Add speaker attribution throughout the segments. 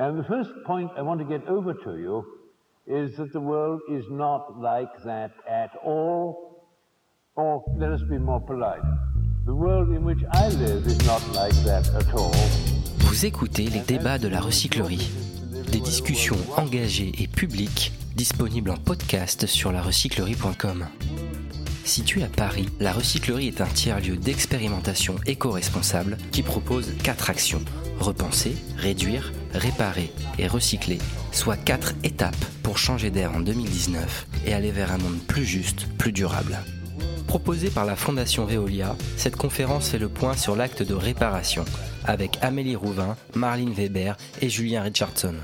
Speaker 1: And the first point I want to get over to you is that the world is not like that at all. Or let us be more polite. The world in which I live is not like that at all.
Speaker 2: Vous écoutez les débats de la recyclerie. Des discussions engagées et publiques disponibles en podcast sur larecyclerie.com. Située à Paris, la recyclerie est un tiers-lieu d'expérimentation éco-responsable qui propose quatre actions repenser, réduire, réparer et recycler, soit quatre étapes pour changer d'air en 2019 et aller vers un monde plus juste, plus durable. Proposée par la Fondation Veolia, cette conférence fait le point sur l'acte de réparation avec Amélie Rouvin, Marlene Weber et Julien Richardson.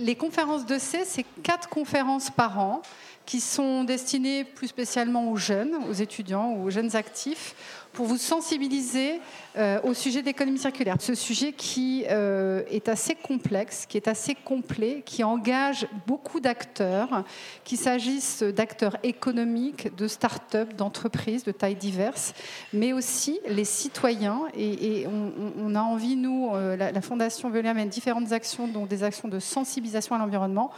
Speaker 3: Les conférences de C, c'est quatre conférences par an qui sont destinées plus spécialement aux jeunes, aux étudiants, aux jeunes actifs, pour vous sensibiliser euh, au sujet d'économie circulaire. Ce sujet qui euh, est assez complexe, qui est assez complet, qui engage beaucoup d'acteurs, qu'il s'agisse d'acteurs économiques, de start-up, d'entreprises de tailles diverses, mais aussi les citoyens. Et, on, a envie, nous, euh, la, Fondation Veolia mène différentes actions, dont des actions de sensibilisation à l'environnement,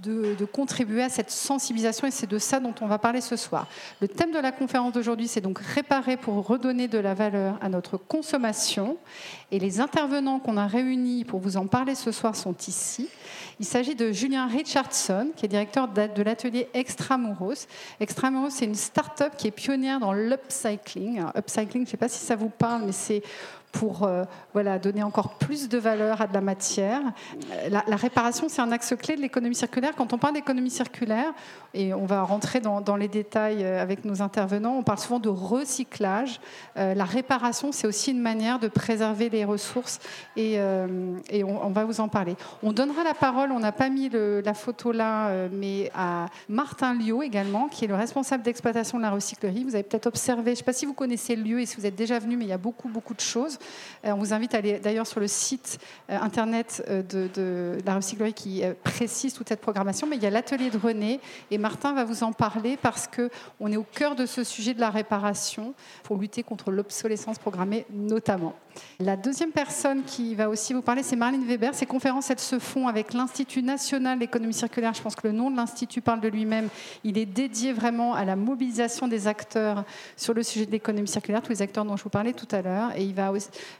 Speaker 3: de, contribuer à cette sensibilisation et c'est de ça dont on va parler ce soir. Le thème de la conférence d'aujourd'hui, c'est donc réparer pour redonner de la valeur à notre consommation. Et les intervenants qu'on a réunis pour vous en parler ce soir sont ici. Il s'agit de Julien Richardson, qui est directeur de l'atelier Extramuros. Extramuros, c'est une start-up qui est pionnière dans l'upcycling. Upcycling, je ne sais pas si ça vous parle, mais c'est pour euh, voilà, donner encore plus de valeur à de la matière. Euh, la, réparation, c'est un axe clé de l'économie circulaire. Quand on parle d'économie circulaire, et on va rentrer dans, les détails euh, avec nos intervenants, on parle souvent de recyclage. la réparation, c'est aussi une manière de préserver les ressources et, on, va vous en parler. On donnera la parole, on n'a pas mis la photo là, mais à Martin Liot également, qui est le responsable d'exploitation de la recyclerie. Vous avez peut-être observé, je ne sais pas si vous connaissez le lieu et si vous êtes déjà venu, mais il y a beaucoup, beaucoup de choses. Euh, on vous invite à aller d'ailleurs sur le site euh, internet euh, de, la recyclerie qui précise toute cette programmation. Mais il y a l'atelier de René et Martin va vous en parler parce qu'on est au cœur de ce sujet de la réparation pour lutter contre l'obsolescence programmée notamment. La deuxième personne qui va aussi vous parler, c'est Marlene Weber. Ces conférences, elles se font avec l'Institut national d'économie circulaire. Je pense que le nom de l'Institut parle de lui-même. Il est dédié vraiment à la mobilisation des acteurs sur le sujet de l'économie circulaire, tous les acteurs dont je vous parlais tout à l'heure. Et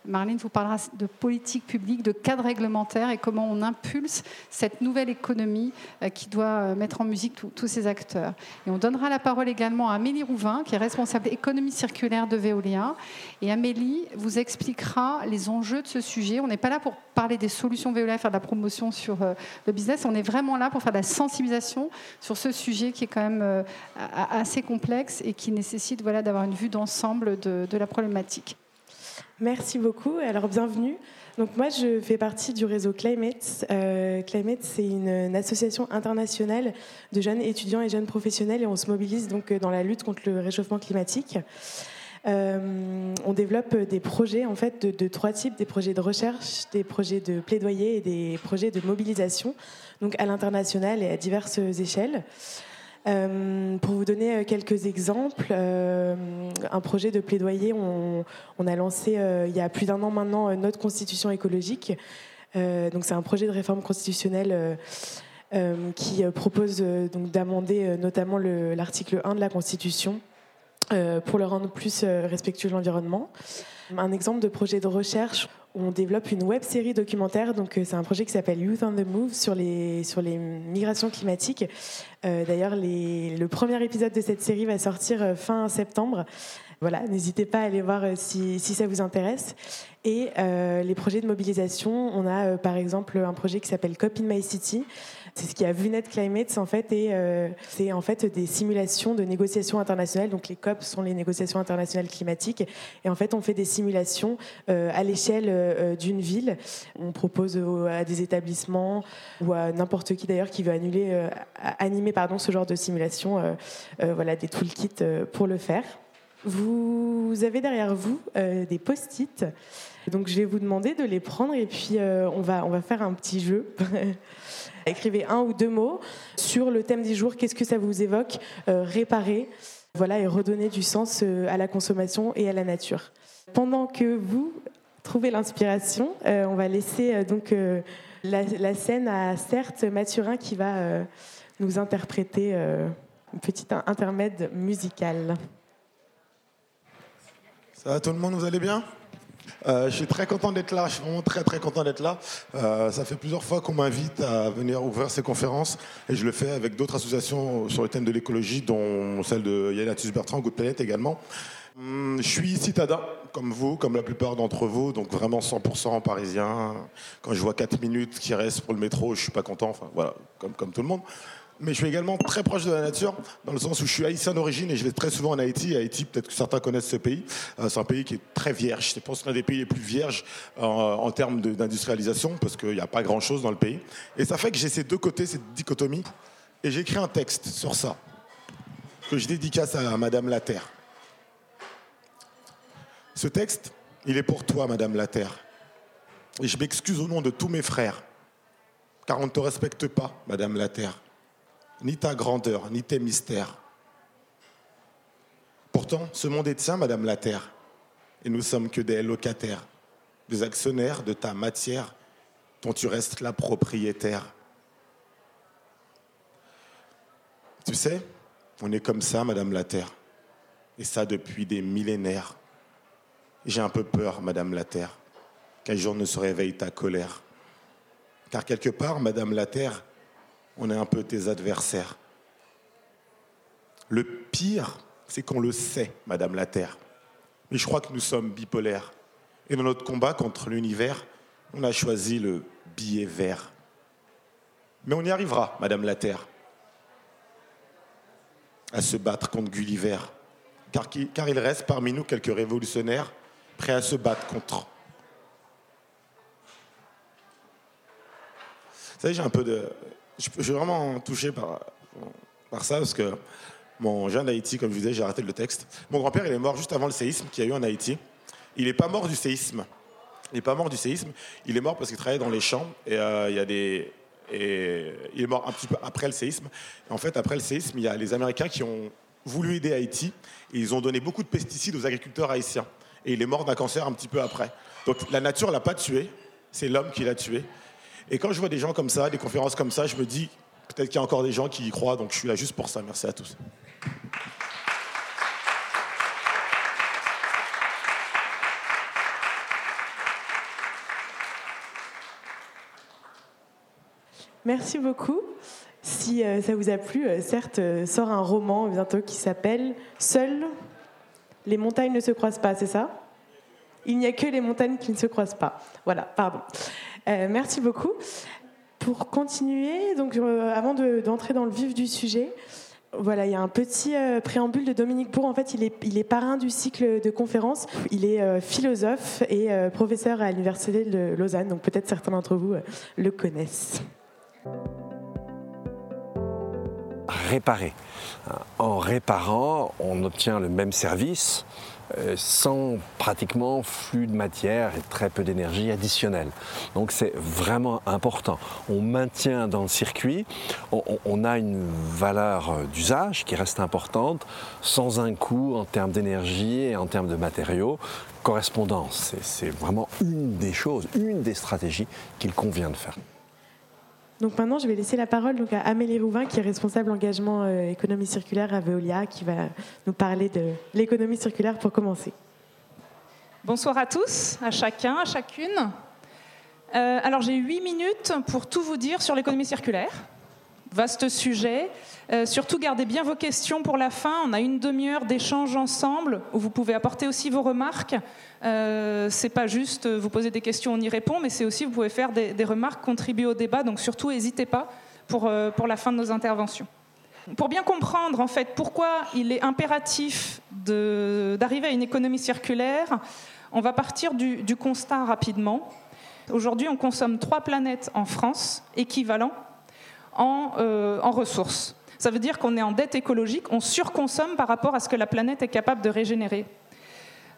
Speaker 3: Marlene vous parlera de politique publique, de cadre réglementaire et comment on impulse cette nouvelle économie euh, qui doit euh, mettre en musique tous ces acteurs. Et on donnera la parole également à Amélie Rouvin, qui est responsable économie circulaire de Veolia. Et Amélie vous expliquera les enjeux de ce sujet. On n'est pas là pour parler des solutions Veolia, faire de la promotion sur euh, le business. On est vraiment là pour faire de la sensibilisation sur ce sujet qui est quand même assez complexe et qui nécessite voilà, d'avoir une vue d'ensemble de, la problématique.
Speaker 4: Merci beaucoup. Alors, bienvenue. Donc, moi, je fais partie du réseau Climate. Euh, Climate, c'est une, association internationale de jeunes étudiants et jeunes professionnels et on se mobilise donc dans la lutte contre le réchauffement climatique. Euh, on développe des projets en fait de, trois types des projets de recherche, des projets de plaidoyer et des projets de mobilisation, donc à l'international et à diverses échelles. Euh, pour vous donner euh, quelques exemples, un projet de plaidoyer, on, a lancé il y a plus d'un an maintenant notre constitution écologique. c'est un projet de réforme constitutionnelle qui propose d'amender notamment l'article 1 de la Constitution pour le rendre plus respectueux de l'environnement. Un exemple de projet de recherche, on développe une web série documentaire. Donc, euh, c'est un projet qui s'appelle Youth on the Move sur les, sur les migrations climatiques. Euh, d'ailleurs, le premier épisode de cette série va sortir euh, fin septembre. Voilà, n'hésitez pas à aller voir si, si ça vous intéresse. Et les projets de mobilisation, on a par exemple un projet qui s'appelle Cop in My City. C'est ce qui a VUNET Climate en fait, et euh, c'est en fait des simulations de négociations internationales. Donc les COP sont les négociations internationales climatiques, et en fait on fait des simulations euh, à l'échelle euh, d'une ville. On propose à des établissements ou à n'importe qui d'ailleurs qui veut animer pardon ce genre de simulation, voilà des toolkits pour le faire. Vous avez derrière vous des post-it. Donc je vais vous demander de les prendre et puis on, va, on va faire un petit jeu. Écrivez un ou deux mots sur le thème du jour. Qu'est-ce que ça vous évoque? Euh, Réparer, voilà, et redonner du sens euh, à la consommation et à la nature. Pendant que vous trouver l'inspiration. on va laisser donc la, scène à Certes Mathurin qui va nous interpréter un petit intermède musical.
Speaker 5: Tout le monde, vous allez bien? Euh, je suis très content d'être là, je suis vraiment très très content d'être là. Euh, ça fait plusieurs fois qu'on m'invite à venir ouvrir ces conférences et je le fais avec d'autres associations sur le thème de l'écologie, dont celle de Yannatus Bertrand, Good Planet également. Hum, je suis citadin, comme vous, comme la plupart d'entre vous, donc vraiment 100% parisien. Quand je vois 4 minutes qui restent pour le métro, je suis pas content, enfin voilà, comme, comme tout le monde mais je suis également très proche de la nature, dans le sens où je suis haïtien d'origine et je vais très souvent en Haïti. Haïti, peut-être que certains connaissent ce pays. Euh, c'est un pays qui est très vierge. Je pense l'un des pays les plus vierges euh, en termes d'industrialisation, parce qu'il n'y a pas grand-chose dans le pays. Et ça fait que j'ai ces deux côtés, cette dichotomie. Et j'ai écrit un texte sur ça, que je dédicace à Madame la Terre. Ce texte, il est pour toi, Madame la Terre. Et je m'excuse au nom de tous mes frères, car on ne te respecte pas, Madame la Terre ni ta grandeur, ni tes mystères. Pourtant, ce monde est tien, Madame la Terre, et nous sommes que des locataires, des actionnaires de ta matière dont tu restes la propriétaire. Tu sais, on est comme ça, Madame la Terre, et ça depuis des millénaires. J'ai un peu peur, Madame la Terre, qu'un jour ne se réveille ta colère. Car quelque part, Madame la Terre, on est un peu tes adversaires. Le pire, c'est qu'on le sait, Madame la Terre. Mais je crois que nous sommes bipolaires. Et dans notre combat contre l'univers, on a choisi le billet vert. Mais on y arrivera, Madame la Terre, à se battre contre Gulliver. Car, il reste parmi nous quelques révolutionnaires prêts à se battre contre. Vous savez, j'ai un peu de, je, suis vraiment touché par, par ça parce que mon jeune Haïti, comme je vous disais, j'ai arrêté le texte. Mon grand-père, il est mort juste avant le séisme qu'il y a eu en Haïti. Il n'est pas mort du séisme. Il n'est pas mort du séisme. Il est mort parce qu'il travaillait dans les champs euh, et il est mort un petit peu après le séisme. en fait, après le séisme, il y a les Américains qui ont voulu aider Haïti ils ont donné beaucoup de pesticides aux agriculteurs haïtiens. Et il est mort d'un cancer un petit peu après. Donc la nature l'a pas tué, c'est l'homme qui l'a tué. Et quand je vois des gens comme ça, des conférences comme ça, je me dis, peut-être qu'il y a encore des gens qui y croient, donc je suis là juste pour ça. Merci à tous.
Speaker 4: Merci beaucoup. Si euh, ça vous a plu, euh, certes, euh, sort un roman bientôt qui s'appelle Seules les montagnes ne se croisent pas, c'est ça? Il n'y a que les montagnes qui ne se croisent pas. Voilà, pardon. Euh, merci beaucoup. Pour continuer, euh, avant d'entrer dans le vif du sujet, voilà, il y a un petit euh, préambule de Dominique Bourg. En fait, il est, parrain du cycle de conférences. Il est philosophe et professeur à l'Université de Lausanne. Donc peut-être certains d'entre vous le connaissent.
Speaker 6: Réparer. En réparant, on obtient le même service sans pratiquement flux de matière et très peu d'énergie additionnelle. Donc c'est vraiment important. On maintient dans le circuit, on, a une valeur d'usage qui reste importante, sans un coût en termes d'énergie et en termes de matériaux correspondants. C'est vraiment une des choses, une des stratégies qu'il convient de faire.
Speaker 4: Donc maintenant, je vais laisser la parole à Amélie Rouvin, qui est responsable engagement euh, économie circulaire à Veolia, qui va nous parler de l'économie circulaire pour commencer.
Speaker 7: Bonsoir à tous, à chacun, à chacune. Euh, alors j'ai huit minutes pour tout vous dire sur l'économie circulaire. Vaste sujet. Euh, surtout, gardez bien vos questions pour la fin. On a une demi-heure d'échange ensemble où vous pouvez apporter aussi vos remarques. Euh, c'est pas juste vous poser des questions, on y répond, mais c'est aussi vous pouvez faire des, remarques, contribuer au débat. Donc surtout, n'hésitez pas pour, euh, pour la fin de nos interventions. Pour bien comprendre en fait pourquoi il est impératif d'arriver à une économie circulaire, on va partir du, du constat rapidement. Aujourd'hui, on consomme trois planètes en France équivalent en, euh, en ressources. Ça veut dire qu'on est en dette écologique, on surconsomme par rapport à ce que la planète est capable de régénérer.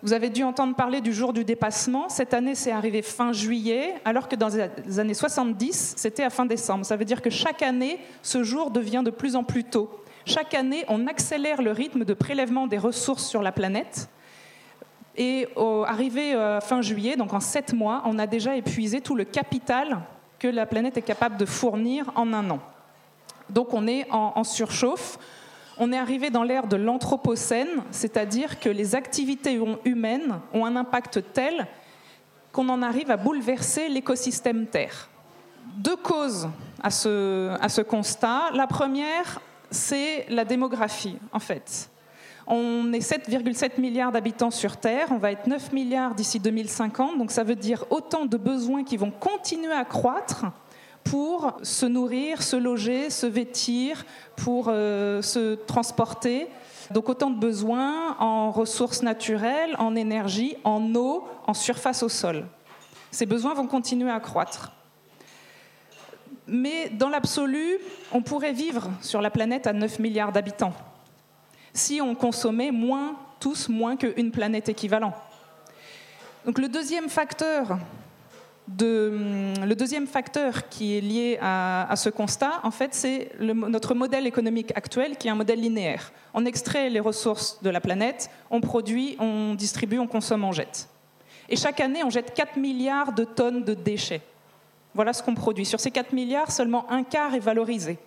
Speaker 7: Vous avez dû entendre parler du jour du dépassement. Cette année, c'est arrivé fin juillet, alors que dans les années 70, c'était à fin décembre. Ça veut dire que chaque année, ce jour devient de plus en plus tôt. Chaque année, on accélère le rythme de prélèvement des ressources sur la planète. Et arrivé euh, fin juillet, donc en sept mois, on a déjà épuisé tout le capital que la planète est capable de fournir en un an. Donc on est en, surchauffe. On est arrivé dans l'ère de l'anthropocène, c'est-à-dire que les activités humaines ont un impact tel qu'on en arrive à bouleverser l'écosystème Terre. Deux causes à ce, à ce constat. La première, c'est la démographie, en fait. On est 7,7 milliards d'habitants sur Terre, on va être 9 milliards d'ici 2050, donc ça veut dire autant de besoins qui vont continuer à croître pour se nourrir, se loger, se vêtir, pour euh, se transporter. Donc autant de besoins en ressources naturelles, en énergie, en eau, en surface au sol. Ces besoins vont continuer à croître. Mais dans l'absolu, on pourrait vivre sur la planète à 9 milliards d'habitants si on consommait moins, tous moins qu'une planète équivalent. Donc le deuxième facteur le deuxième facteur qui est lié à, ce constat, en fait, c'est notre modèle économique actuel qui est un modèle linéaire. On extrait les ressources de la planète, on produit, on distribue, on consomme, on jette. Et chaque année, on jette 4 milliards de tonnes de déchets. Voilà ce qu'on produit. Sur ces 4 milliards, seulement un quart est valorisé.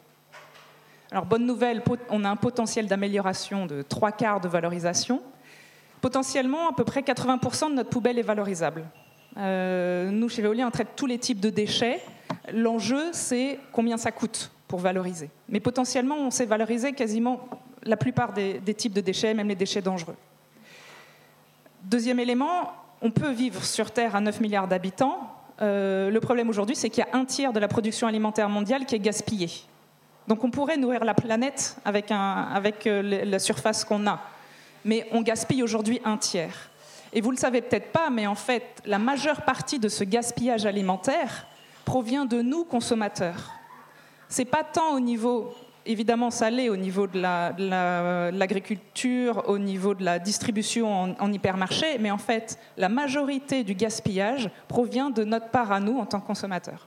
Speaker 7: Alors, bonne nouvelle, on a un potentiel d'amélioration de trois quarts de valorisation. Potentiellement, à peu près 80% de notre poubelle est valorisable. Euh, nous, chez Veolia, on traite tous les types de déchets. L'enjeu, c'est combien ça coûte pour valoriser. Mais potentiellement, on sait valoriser quasiment la plupart des, types de déchets, même les déchets dangereux. Deuxième élément, on peut vivre sur Terre à 9 milliards d'habitants. Euh, le problème aujourd'hui, c'est qu'il y a un tiers de la production alimentaire mondiale qui est gaspillée. Donc on pourrait nourrir la planète avec, euh, la surface qu'on a. Mais on gaspille aujourd'hui un tiers. Et vous ne le savez peut-être pas, mais en fait, la majeure partie de ce gaspillage alimentaire provient de nous, consommateurs. C'est pas tant au niveau, évidemment, ça l'est au niveau de l'agriculture, au niveau de la distribution en, en hypermarché, mais en fait, la majorité du gaspillage provient de notre part à nous en tant que consommateurs.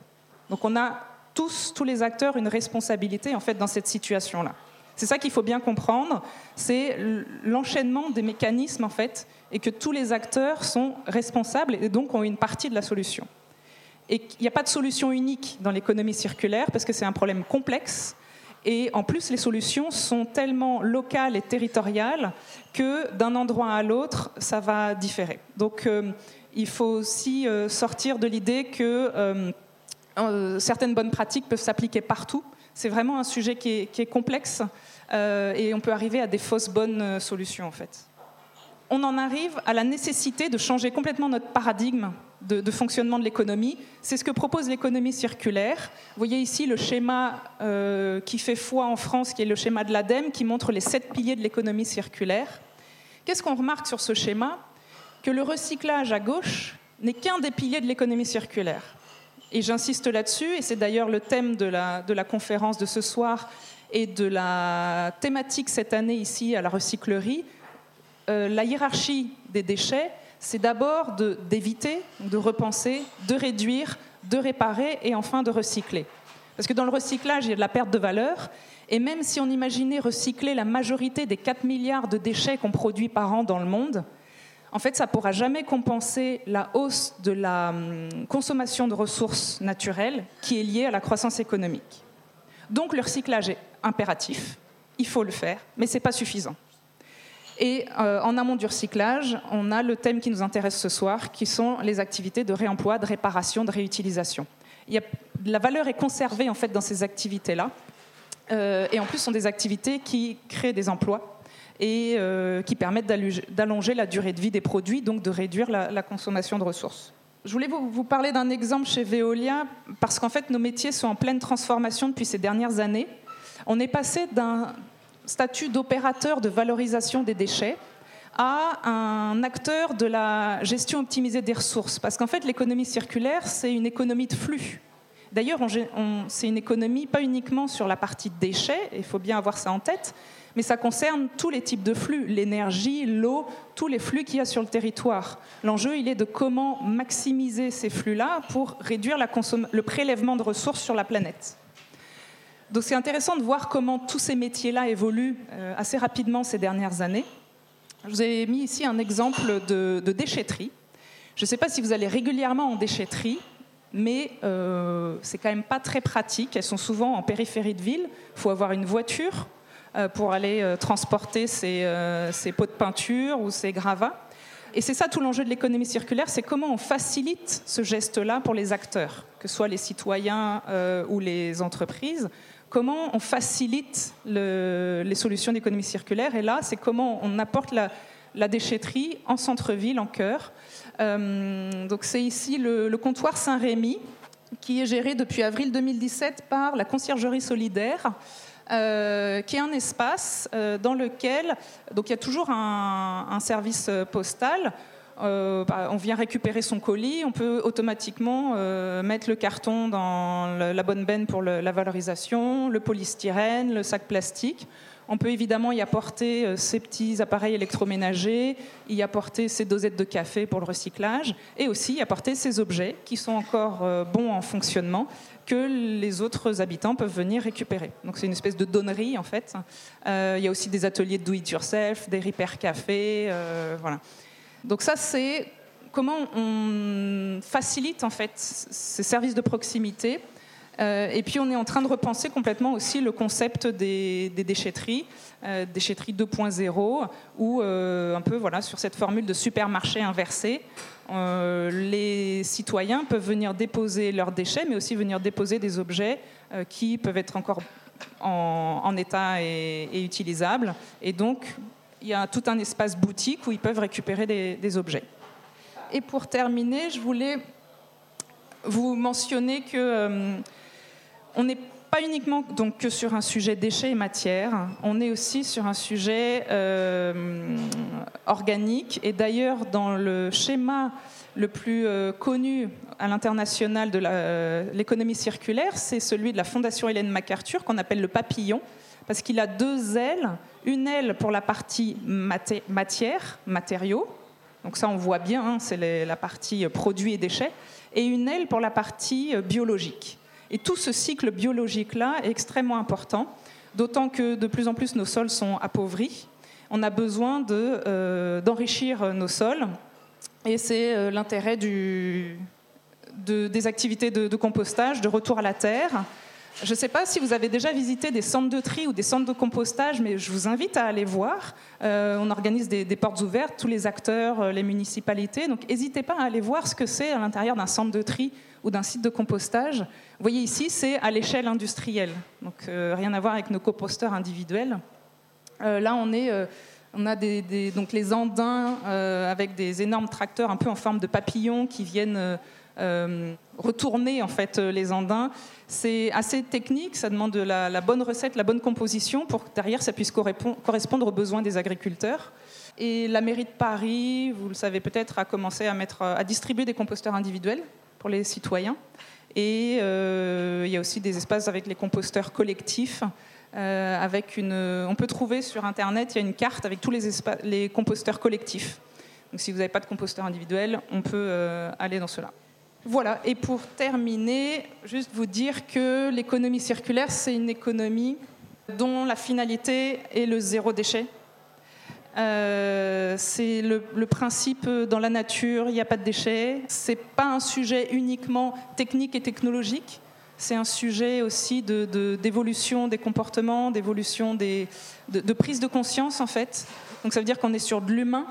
Speaker 7: Donc on a tous, tous les acteurs une responsabilité en fait dans cette situation-là. C'est ça qu'il faut bien comprendre, c'est l'enchaînement des mécanismes en fait, et que tous les acteurs sont responsables et donc ont une partie de la solution. Et il n'y a pas de solution unique dans l'économie circulaire parce que c'est un problème complexe. Et en plus, les solutions sont tellement locales et territoriales que d'un endroit à l'autre, ça va différer. Donc, euh, il faut aussi euh, sortir de l'idée que euh, euh, certaines bonnes pratiques peuvent s'appliquer partout. C'est vraiment un sujet qui est, complexe euh, et on peut arriver à des fausses bonnes euh, solutions en fait. On en arrive à la nécessité de changer complètement notre paradigme de, fonctionnement de l'économie. C'est ce que propose l'économie circulaire. Vous voyez ici le schéma qui fait foi en France, qui est le schéma de l'ADEME, qui montre les sept piliers de l'économie circulaire. Qu'est-ce qu'on remarque sur ce schéma? Que le recyclage à gauche n'est qu'un des piliers de l'économie circulaire. Et j'insiste là-dessus, et c'est d'ailleurs le thème de la, de la conférence de ce soir et de la thématique cette année ici à la recyclerie. Euh, la hiérarchie des déchets, c'est d'abord d'éviter, de, repenser, de réduire, de réparer et enfin de recycler. Parce que dans le recyclage, il y a de la perte de valeur. Et même si on imaginait recycler la majorité des 4 milliards de déchets qu'on produit par an dans le monde, en fait, ça ne pourra jamais compenser la hausse de la hum, consommation de ressources naturelles qui est liée à la croissance économique. Donc le recyclage est impératif, il faut le faire, mais ce n'est pas suffisant. Et euh, en amont du recyclage, on a le thème qui nous intéresse ce soir, qui sont les activités de réemploi, de réparation, de réutilisation. la valeur est conservée en fait dans ces activités-là, euh, et en plus, ce sont des activités qui créent des emplois et euh, qui permettent d'allonger la durée de vie des produits, donc de réduire la, consommation de ressources. Je voulais vous, parler d'un exemple chez Veolia, parce qu'en fait, nos métiers sont en pleine transformation depuis ces dernières années. On est passé d'un statut d'opérateur de valorisation des déchets à un acteur de la gestion optimisée des ressources. Parce qu'en fait, l'économie circulaire, c'est une économie de flux. D'ailleurs, c'est une économie pas uniquement sur la partie déchets, il faut bien avoir ça en tête, mais ça concerne tous les types de flux, l'énergie, l'eau, tous les flux qu'il y a sur le territoire. L'enjeu, il est de comment maximiser ces flux-là pour réduire le prélèvement de ressources sur la planète. Donc c'est intéressant de voir comment tous ces métiers-là évoluent euh, assez rapidement ces dernières années. Je vous ai mis ici un exemple de, déchetterie. Je ne sais pas si vous allez régulièrement en déchetterie, mais euh, c'est quand même pas très pratique. Elles sont souvent en périphérie de ville. Il faut avoir une voiture pour aller euh, transporter ces ses, pots de peinture ou ces gravats. Et c'est ça tout l'enjeu de l'économie circulaire, c'est comment on facilite ce geste-là pour les acteurs, que ce soit les citoyens ou les entreprises. Comment on facilite les solutions d'économie circulaire. Et là, c'est comment on apporte la, déchetterie en centre-ville, en cœur. Euh, donc c'est ici le, comptoir Saint-Rémy, qui est géré depuis avril 2017 par la Conciergerie solidaire. Euh, qui est un espace euh, dans lequel donc il y a toujours un, service postal. Bah, on vient récupérer son colis, on peut automatiquement mettre le carton dans la bonne benne pour la valorisation, le polystyrène, le sac plastique. On peut évidemment y apporter euh, ces petits appareils électroménagers, y apporter ces dosettes de café pour le recyclage, et aussi y apporter ces objets qui sont encore euh, bons en fonctionnement que les autres habitants peuvent venir récupérer. Donc c'est une espèce de donnerie en fait. Euh, il y a aussi des ateliers de do-it-yourself, des repair café, voilà. Donc ça c'est comment on facilite en fait ces services de proximité euh, et puis on est en train de repenser complètement aussi le concept des, déchetteries, euh, déchetterie 2.0, où euh, un peu voilà sur cette formule de supermarché inversé, les citoyens peuvent venir déposer leurs déchets, mais aussi venir déposer des objets qui peuvent être encore en, état et, utilisables. Et donc il y a tout un espace boutique où ils peuvent récupérer des, objets. Et pour terminer, je voulais vous mentionner que on n'est pas uniquement donc que sur un sujet déchets et matières, on est aussi sur un sujet euh, organique. Et d'ailleurs, dans le schéma le plus euh, connu à l'international de euh, l'économie circulaire, c'est celui de la Fondation Hélène MacArthur, qu'on appelle le papillon, parce qu'il a deux ailes. Une aile pour la partie matière, matériaux, donc ça on voit bien, hein, c'est la partie produits et déchets, et une aile pour la partie biologique. Et tout ce cycle biologique-là est extrêmement important, d'autant que de plus en plus nos sols sont appauvris. On a besoin euh, d'enrichir nos sols, et c'est euh, l'intérêt des activités de, compostage, de retour à la terre. Je ne sais pas si vous avez déjà visité des centres de tri ou des centres de compostage, mais je vous invite à aller voir. Euh, on organise des, portes ouvertes, tous les acteurs, les municipalités. Donc n'hésitez pas à aller voir ce que c'est à l'intérieur d'un centre de tri ou d'un site de compostage. Vous voyez ici, c'est à l'échelle industrielle, donc euh, rien à voir avec nos composteurs individuels. Euh, là, on est, euh, on a donc les andins avec des énormes tracteurs un peu en forme de papillons qui viennent retourner en fait les andins. C'est assez technique, ça demande la, bonne recette, la bonne composition pour que derrière ça puisse correspondre aux besoins des agriculteurs. Et la mairie de Paris, vous le savez peut-être, a commencé à, mettre, à distribuer des composteurs individuels pour les citoyens. Et euh, il y a aussi des espaces avec les composteurs collectifs. Euh, avec une, on peut trouver sur Internet, il y a une carte avec tous les, les composteurs collectifs. Donc si vous n'avez pas de composteur individuel, on peut euh, aller dans cela. Voilà, et pour terminer, juste vous dire que l'économie circulaire, c'est une économie dont la finalité est le zéro déchet. Euh, c'est le, principe dans la nature, il n'y a pas de déchets. C'est pas un sujet uniquement technique et technologique. C'est un sujet aussi d'évolution de, des comportements, d'évolution de, de, prise de conscience en fait. Donc ça veut dire qu'on est sur de l'humain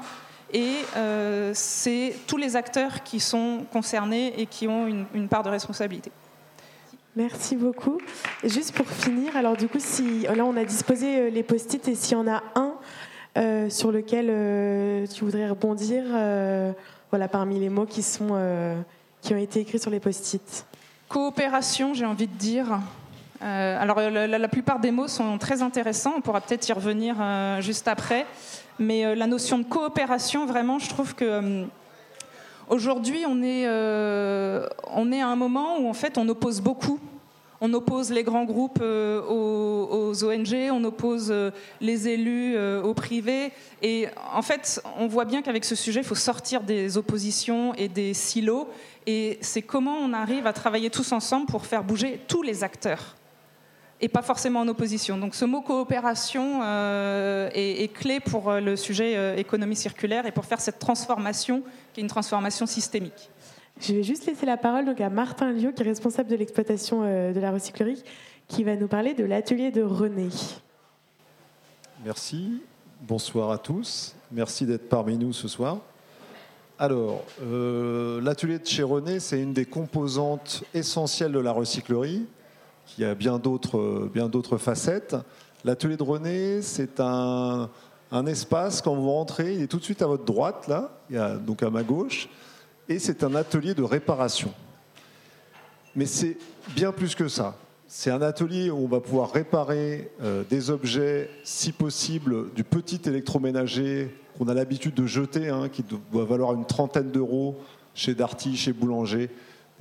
Speaker 7: et euh, c'est tous les acteurs qui sont concernés et qui ont une, une part de responsabilité.
Speaker 4: Merci beaucoup. juste pour finir, alors du coup, si là on a disposé euh, les post-it et s'il y en a un euh, sur lequel euh, tu voudrais rebondir euh, voilà, parmi les mots qui, sont, qui ont été écrits sur les post-it?
Speaker 7: Coopération, j'ai envie de dire. alors la, plupart des mots sont très intéressants, on pourra peut-être y revenir juste après, mais la notion de coopération, vraiment, je trouve que aujourd'hui on est, on est à un moment où en fait on oppose beaucoup on oppose les grands groupes euh, aux, ONG, on oppose euh, les élus euh, au privé. Et en fait, on voit bien qu'avec ce sujet, il faut sortir des oppositions et des silos. Et c'est comment on arrive à travailler tous ensemble pour faire bouger tous les acteurs. Et pas forcément en opposition. Donc ce mot coopération euh, est, clé pour euh, le sujet euh, économie circulaire et pour faire cette transformation qui est une transformation systémique.
Speaker 4: Je vais juste laisser la parole donc à Martin Liu, qui est responsable de l'exploitation de la recyclerie, qui va nous parler de l'atelier de René.
Speaker 8: Merci. Bonsoir à tous. Merci d'être parmi nous ce soir. Alors, l'atelier de chez René, c'est une des composantes essentielles de la recyclerie qui a bien d'autres, bien d'autres facettes. L'atelier de René, c'est un, un, espace, quand vous rentrez, il est tout de suite à votre droite, là, il y a, donc à ma gauche, et c'est un atelier de réparation. Mais c'est bien plus que ça. C'est un atelier où on va pouvoir réparer euh, des objets, si possible, du petit électroménager qu'on a l'habitude de jeter, hein, qui doit valoir une trentaine d'euros chez Darty, chez Boulanger,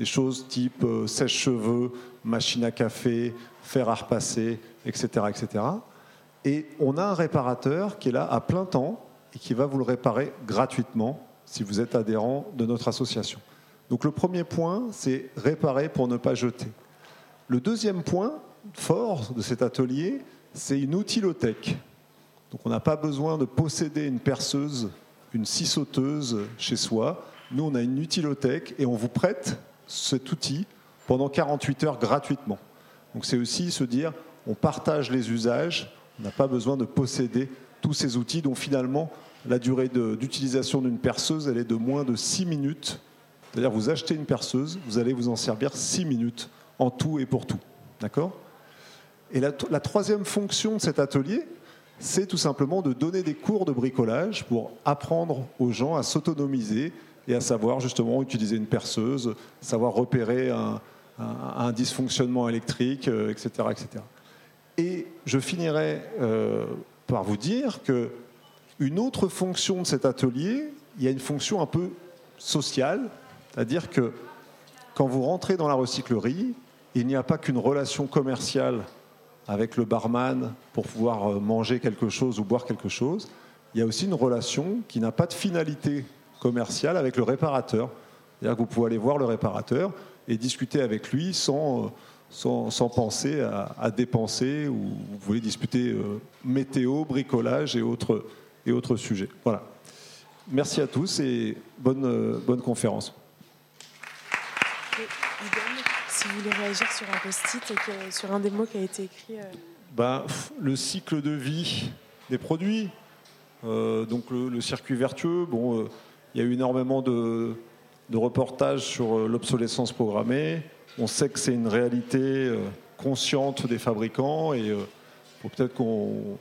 Speaker 8: des choses type euh, sèche-cheveux, machine à café, fer à repasser, etc., etc. Et on a un réparateur qui est là à plein temps et qui va vous le réparer gratuitement si vous êtes adhérent de notre association. Donc le premier point, c'est réparer pour ne pas jeter. Le deuxième point fort de cet atelier, c'est une outilothèque. Donc on n'a pas besoin de posséder une perceuse, une scie sauteuse chez soi. Nous, on a une utilothèque et on vous prête cet outil pendant 48 heures gratuitement. Donc c'est aussi se dire, on partage les usages, on n'a pas besoin de posséder tous ces outils dont finalement la durée d'utilisation d'une perceuse, elle est de moins de 6 minutes. C'est-à-dire vous achetez une perceuse, vous allez vous en servir 6 minutes en tout et pour tout. D'accord? Et la, la troisième fonction de cet atelier, c'est tout simplement de donner des cours de bricolage pour apprendre aux gens à s'autonomiser et à savoir justement utiliser une perceuse, savoir repérer un, dysfonctionnement électrique, etc., euh, etc. Et je finirai euh, par vous dire que une autre fonction de cet atelier, il y a une fonction un peu sociale, c'est-à-dire que quand vous rentrez dans la recyclerie, il n'y a pas qu'une relation commerciale avec le barman pour pouvoir euh, manger quelque chose ou boire quelque chose, il y a aussi une relation qui n'a pas de finalité commercial avec le réparateur. C'est-à-dire que vous pouvez aller voir le réparateur et discuter avec lui sans, sans, penser à, dépenser, ou vous pouvez discuter euh, météo, bricolage et autres, et autres sujets. Voilà. Merci à tous et bonne, euh, bonne conférence.
Speaker 4: si vous voulez réagir sur un post-it, sur un des mots qui a été écrit. Euh.
Speaker 8: Ben, le cycle de vie des produits, donc le, le, circuit vertueux, bon, il y a eu énormément de, reportages sur euh, l'obsolescence programmée. On sait que c'est une réalité euh, consciente des fabricants et euh, peut-être qu'on,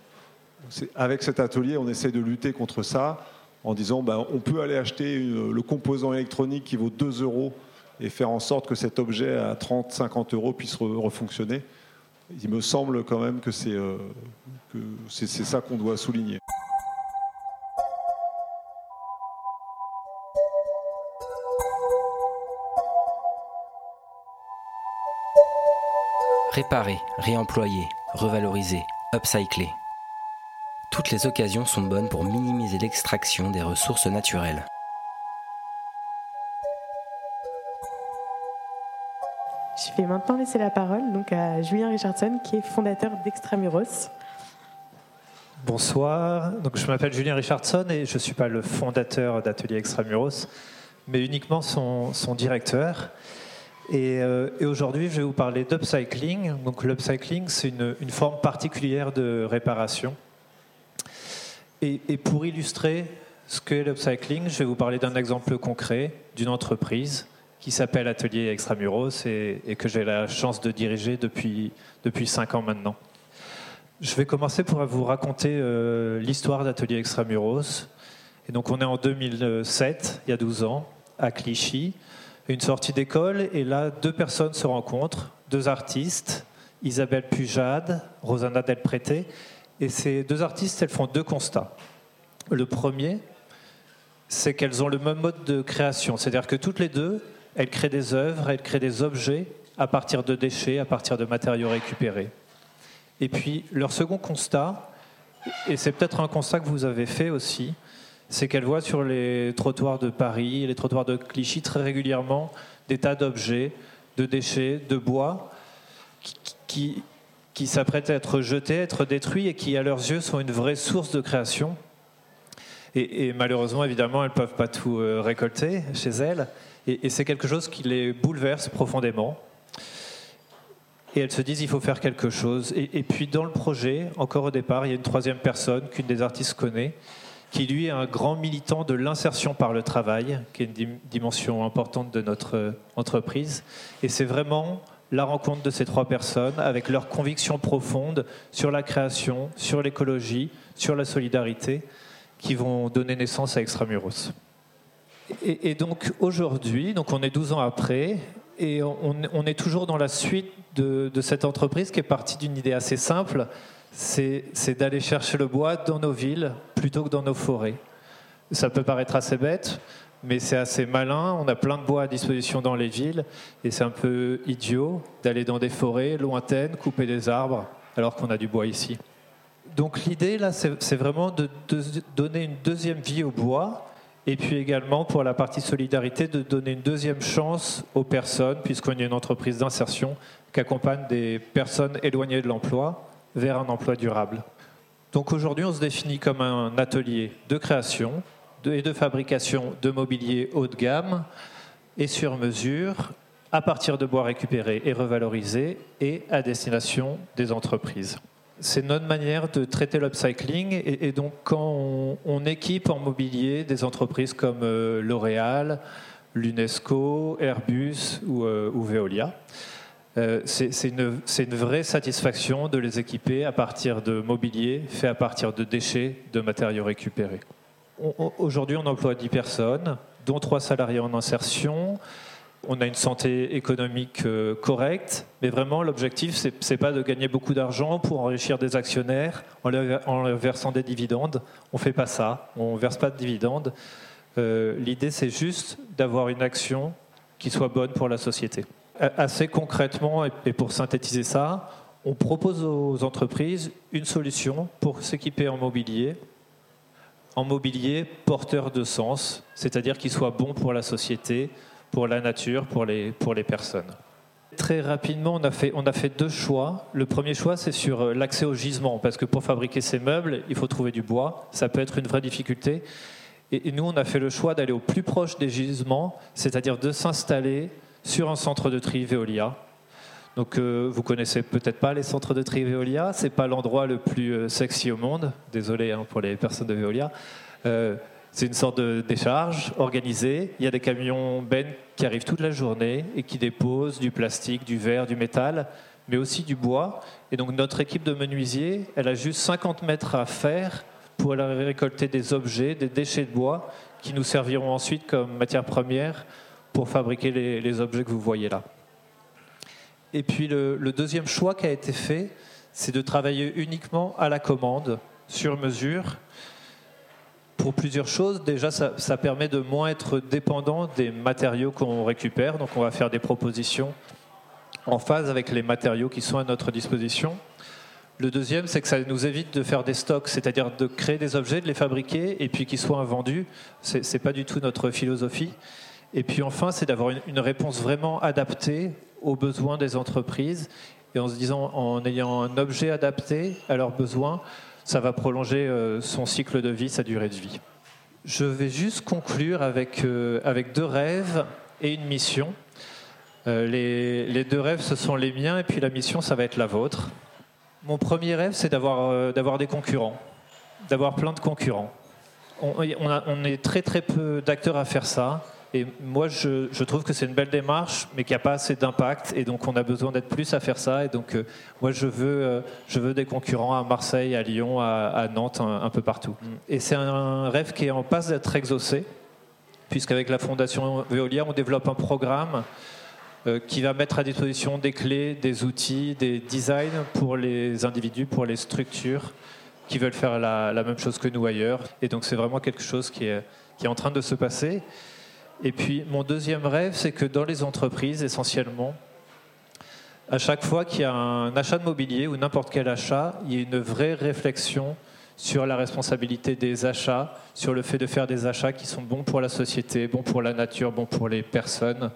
Speaker 8: avec cet atelier, on essaie de lutter contre ça en disant ben, on peut aller acheter le composant électronique qui vaut 2 euros et faire en sorte que cet objet à 30-50 euros puisse refonctionner. Il me semble quand même que c'est ça qu'on doit souligner.
Speaker 2: Réparer, réemployer, revaloriser, upcycler. Toutes les occasions sont bonnes pour minimiser l'extraction des ressources naturelles.
Speaker 4: Je vais maintenant laisser la parole donc à Julien Richardson, qui est fondateur d'Extramuros.
Speaker 9: Bonsoir, donc je m'appelle Julien Richardson et je ne suis pas le fondateur d'Atelier Extramuros, mais uniquement son, son directeur. Euh, et, aujourd'hui, je vais vous parler d'upcycling. Donc, l'upcycling, c'est une, forme particulière de réparation. Et, pour illustrer ce qu'est l'upcycling, je vais vous parler d'un exemple concret d'une entreprise qui s'appelle Atelier Extramuros et, que j'ai la chance de diriger depuis, depuis 5 ans maintenant. Je vais commencer pour vous raconter euh, l'histoire d'Atelier Extramuros. Et donc, on est en 2007, il y a 12 ans, à Clichy une sortie d'école et là, deux personnes se rencontrent, deux artistes, Isabelle Pujade, Rosanna Delprété. Et ces deux artistes, elles font deux constats. Le premier, c'est qu'elles ont le même mode de création, c'est-à-dire que toutes les deux, elles créent des œuvres, elles créent des objets à partir de déchets, à partir de matériaux récupérés. Et puis, leur second constat, et c'est peut-être un constat que vous avez fait aussi, c'est qu'elle voit sur les trottoirs de Paris, les trottoirs de Clichy très régulièrement des tas d'objets, de déchets, de bois qui, qui s'apprêtent à être jetés, à être détruits et qui, à leurs yeux, sont une vraie source de création. Et, malheureusement, évidemment, elles ne peuvent pas tout euh, récolter chez elles. Et, c'est quelque chose qui les bouleverse profondément. Et elles se disent, il faut faire quelque chose. Et, et puis, dans le projet, encore au départ, il y a une troisième personne qu'une des artistes connaît, qui lui est un grand militant de l'insertion par le travail, qui est une dimension importante de notre euh, entreprise. Et c'est vraiment la rencontre de ces trois personnes avec leurs convictions profondes sur la création, sur l'écologie, sur la solidarité, qui vont donner naissance à Extramuros. Et, donc aujourd'hui, donc on est 12 ans après, et on, est toujours dans la suite de cette entreprise qui est partie d'une idée assez simple, c'est d'aller chercher le bois dans nos villes plutôt que dans nos forêts. Ça peut paraître assez bête, mais c'est assez malin. On a plein de bois à disposition dans les villes, et c'est un peu idiot d'aller dans des forêts lointaines, couper des arbres, alors qu'on a du bois ici. Donc l'idée, là, c'est vraiment de, donner une deuxième vie au bois, et puis également, pour la partie solidarité, de donner une deuxième chance aux personnes, puisqu'on est une entreprise d'insertion qui accompagne des personnes éloignées de l'emploi vers un emploi durable. Donc aujourd'hui, on se définit comme un atelier de création et de fabrication de mobilier haut de gamme et sur mesure à partir de bois récupérés et revalorisés et à destination des entreprises. C'est notre manière de traiter l'upcycling et, donc quand on, équipe en mobilier des entreprises comme euh, L'Oréal, l'UNESCO, Airbus ou, euh, ou Veolia. Euh, c'est une, vraie satisfaction de les équiper à partir de mobilier fait à partir de déchets, de matériaux récupérés. Aujourd'hui, on emploie 10 personnes, dont 3 salariés en insertion. On a une santé économique euh, correcte, mais vraiment l'objectif, ce n'est pas de gagner beaucoup d'argent pour enrichir des actionnaires en leur, versant des dividendes. On ne fait pas ça, on ne verse pas de dividendes. Euh, l'idée, c'est juste d'avoir une action qui soit bonne pour la société assez concrètement, et pour synthétiser ça, on propose aux entreprises une solution pour s'équiper en mobilier, en mobilier porteur de sens, c'est-à-dire qu'il soit bon pour la société, pour la nature, pour les, pour les personnes. Très rapidement, on a, fait, on a fait deux choix. Le premier choix, c'est sur euh, l'accès au gisement, parce que pour fabriquer ces meubles, il faut trouver du bois. Ça peut être une vraie difficulté. Et, nous, on a fait le choix d'aller au plus proche des gisements, c'est-à-dire de s'installer sur un centre de tri Veolia. Donc euh, vous connaissez peut-être pas les centres de tri Veolia, c'est pas l'endroit le plus euh, sexy au monde. Désolé hein, pour les personnes de Veolia. Euh, c'est une sorte de décharge organisée. Il y a des camions Ben qui arrivent toute la journée et qui déposent du plastique, du verre, du métal, mais aussi du bois. Et donc notre équipe de menuisiers, elle a juste 50 mètres à faire pour aller récolter des objets, des déchets de bois qui nous serviront ensuite comme matière première pour fabriquer les, objets que vous voyez là. Et puis le, deuxième choix qui a été fait, c'est de travailler uniquement à la commande, sur mesure, pour plusieurs choses. Déjà, ça, permet de moins être dépendant des matériaux qu'on récupère. Donc, on va faire des propositions en phase avec les matériaux qui sont à notre disposition. Le deuxième, c'est que ça nous évite de faire des stocks, c'est-à-dire de créer des objets, de les fabriquer et puis qu'ils soient invendus. Ce n'est pas du tout notre philosophie. Et puis enfin, c'est d'avoir une, réponse vraiment adaptée aux besoins des entreprises et en se disant, en ayant un objet adapté à leurs besoins, ça va prolonger euh, son cycle de vie, sa durée de vie. Je vais juste conclure avec, euh, avec deux rêves et une mission. Euh, les, les, deux rêves, ce sont les miens, et puis la mission, ça va être la vôtre. Mon premier rêve, c'est d'avoir d'avoir des concurrents, d'avoir plein de concurrents. On, on, on est très très peu d'acteurs à faire ça. Et moi, je, trouve que c'est une belle démarche, mais qu'il n'y a pas assez d'impact. Et donc, on a besoin d'être plus à faire ça. Et donc, euh, moi, je veux, euh, je veux des concurrents à Marseille, à Lyon, à, Nantes, un, peu partout. Mm. Et c'est un rêve qui est en passe d'être exaucé, puisqu'avec la Fondation Veolia, on développe un programme euh, qui va mettre à disposition des clés, des outils, des designs pour les individus, pour les structures qui veulent faire la, la même chose que nous ailleurs. Et donc, c'est vraiment quelque chose qui est, qui est en train de se passer. Et puis mon deuxième rêve, c'est que dans les entreprises, essentiellement, à chaque fois qu'il y a un achat de mobilier ou n'importe quel achat, il y ait une vraie réflexion sur la responsabilité des achats, sur le fait de faire des achats qui sont bons pour la société, bons pour la nature, bons pour les personnes.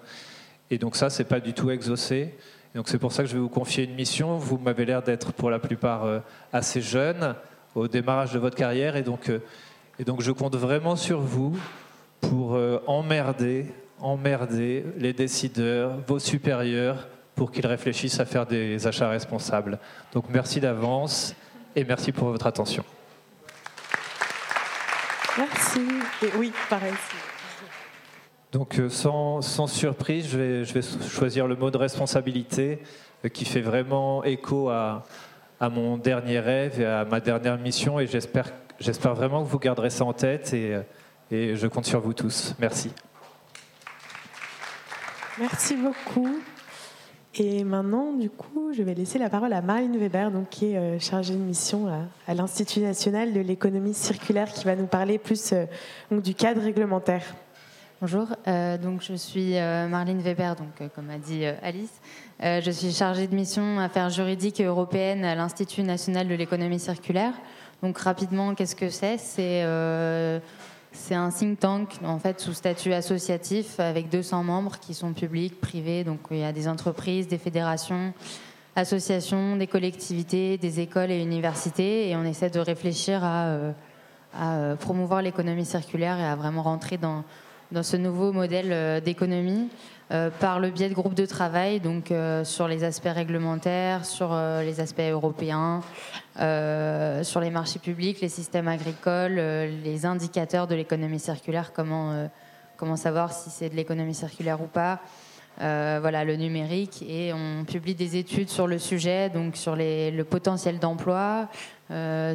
Speaker 9: Et donc ça, c'est pas du tout exaucé. Donc c'est pour ça que je vais vous confier une mission. Vous m'avez l'air d'être pour la plupart assez jeune au démarrage de votre carrière et donc, et donc je compte vraiment sur vous pour emmerder, emmerder les décideurs, vos supérieurs, pour qu'ils réfléchissent à faire des achats responsables. Donc merci d'avance et merci pour votre attention.
Speaker 4: Merci. Et oui, pareil.
Speaker 9: Donc euh, sans, sans surprise, je vais, je vais, choisir le mot de responsabilité euh, qui fait vraiment écho à, à, mon dernier rêve et à ma dernière mission et j'espère, vraiment que vous garderez ça en tête et, euh, et je compte sur vous tous. Merci.
Speaker 4: Merci beaucoup. Et maintenant, du coup, je vais laisser la parole à Marine Weber, donc, qui est euh, chargée de mission à, l'Institut national de l'économie circulaire, qui va nous parler plus euh, donc, du cadre réglementaire.
Speaker 10: Bonjour, euh, donc je suis Marlene Weber, donc comme a dit Alice. je suis chargée de mission affaires juridiques et européennes à l'Institut national de l'économie circulaire. Donc rapidement, qu'est-ce que c'est? C'est c'est un think tank en fait sous statut associatif avec 200 membres qui sont publics, privés. Donc il y a des entreprises, des fédérations, associations, des collectivités, des écoles et universités. Et on essaie de réfléchir à, euh, euh, promouvoir l'économie circulaire et à vraiment rentrer dans, ce nouveau modèle euh, d'économie euh, par le biais de groupes de travail, donc euh, sur les aspects réglementaires, sur euh, les aspects européens, sur les marchés publics, les systèmes agricoles, les indicateurs de l'économie circulaire, comment, savoir si c'est de l'économie circulaire ou pas. voilà le numérique et on publie des études sur le sujet, donc sur les, le potentiel d'emploi,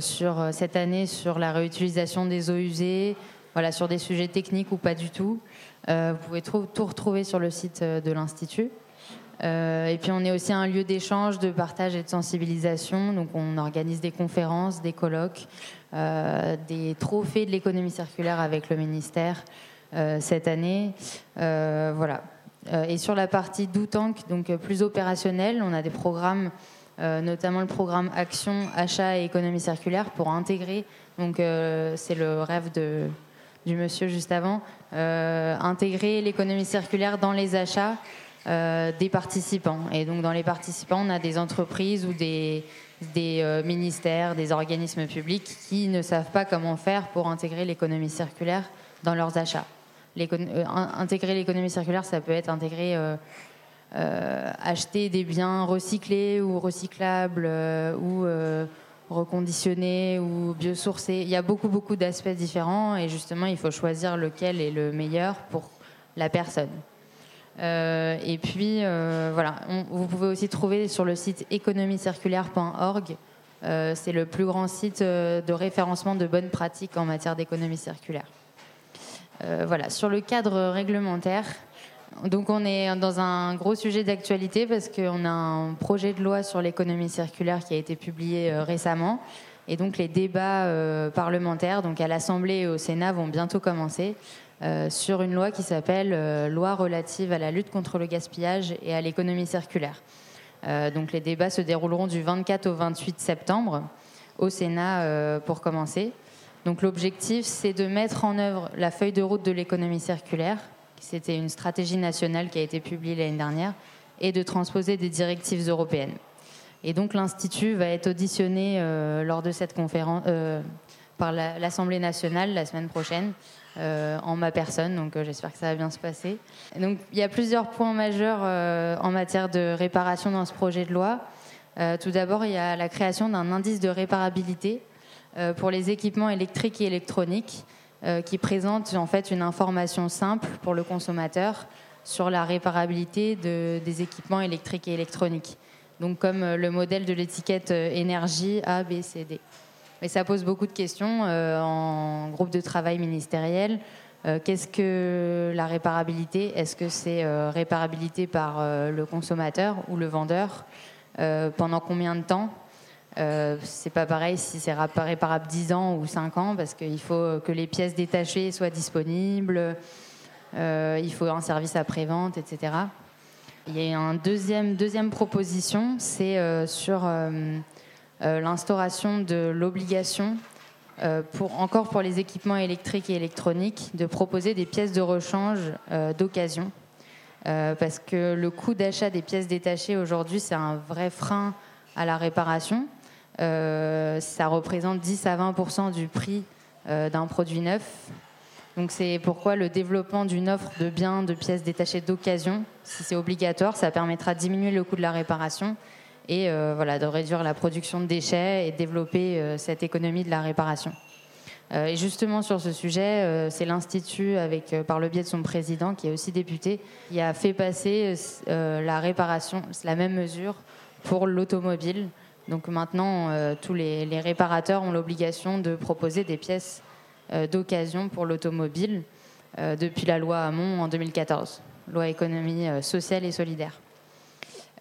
Speaker 10: sur cette année sur la réutilisation des eaux usées, voilà sur des sujets techniques ou pas du tout. Euh, vous pouvez tout, retrouver sur le site euh, de l'Institut. Euh, et puis on est aussi un lieu d'échange, de partage et de sensibilisation. Donc on organise des conférences, des colloques, des trophées de l'économie circulaire avec le ministère cette année. voilà. et sur la partie d'Outank, donc plus opérationnelle, on a des programmes, notamment le programme Action, Achat et économie circulaire pour intégrer. Donc c'est le rêve de, du monsieur juste avant, euh, intégrer l'économie circulaire dans les achats euh, des participants. Et donc dans les participants, on a des entreprises ou des, euh, ministères, des organismes publics qui ne savent pas comment faire pour intégrer l'économie circulaire dans leurs achats. intégrer l'économie circulaire, ça peut être intégrer acheter des biens recyclés ou recyclables ou reconditionné ou biosourcé. Il y a beaucoup, beaucoup d'aspects différents et justement, il faut choisir lequel est le meilleur pour la personne. Euh, et puis, euh, voilà, vous pouvez aussi trouver sur le site économiecirculaire.org. Euh, c'est le plus grand site de référencement de bonnes pratiques en matière d'économie circulaire. voilà, sur le cadre réglementaire, donc on est dans un gros sujet d'actualité parce qu'on a un projet de loi sur l'économie circulaire qui a été publié euh, récemment. Et donc les débats euh, parlementaires, donc à l'Assemblée et au Sénat, vont bientôt commencer euh, sur une loi qui s'appelle Loi relative à la lutte contre le gaspillage et à l'économie circulaire. donc les débats se dérouleront du 24 au 28 septembre au Sénat pour commencer. Donc l'objectif, c'est de mettre en œuvre la feuille de route de l'économie circulaire c'était une stratégie nationale qui a été publiée l'année dernière, et de transposer des directives européennes. Et donc l'Institut va être auditionné euh, lors de cette conférence euh, par l'Assemblée nationale la semaine prochaine, euh, en ma personne, donc j'espère que ça va bien se passer. donc il y a plusieurs points majeurs en matière de réparation dans ce projet de loi. tout d'abord, il y a la création d'un indice de réparabilité pour les équipements électriques et électroniques euh, qui présente en fait une information simple pour le consommateur sur la réparabilité des équipements électriques et électroniques. Donc comme euh, le modèle de l'étiquette euh, énergie A, B, C, D. Mais ça pose beaucoup de questions en groupe de travail ministériel. Qu'est-ce que la réparabilité? Est-ce que c'est réparabilité par le consommateur ou le vendeur? Pendant combien de temps? Euh, c'est pas pareil si c'est réparable 10 ans ou 5 ans parce qu'il faut que les pièces détachées soient disponibles, euh, il faut un service après-vente, etc. Il y a une deuxième, deuxième proposition, c'est euh, sur l'instauration de l'obligation, pour, encore pour les équipements électriques et électroniques, de proposer des pièces de rechange d'occasion parce que le coût d'achat des pièces détachées aujourd'hui, c'est un vrai frein à la réparation. Ça représente 10 à 20% du prix d'un produit neuf. Donc c'est pourquoi le développement d'une offre de biens, de pièces détachées d'occasion, si c'est obligatoire, ça permettra de diminuer le coût de la réparation et euh, voilà, de réduire la production de déchets et développer euh, cette économie de la réparation. Euh, et justement sur ce sujet, c'est l'Institut, avec, par le biais de son président, qui est aussi député, qui a fait passer la réparation, la même mesure pour l'automobile. Donc maintenant, tous les, réparateurs ont l'obligation de proposer des pièces euh, d'occasion pour l'automobile euh, depuis la loi Hamon en 2014, loi économie euh, sociale et solidaire.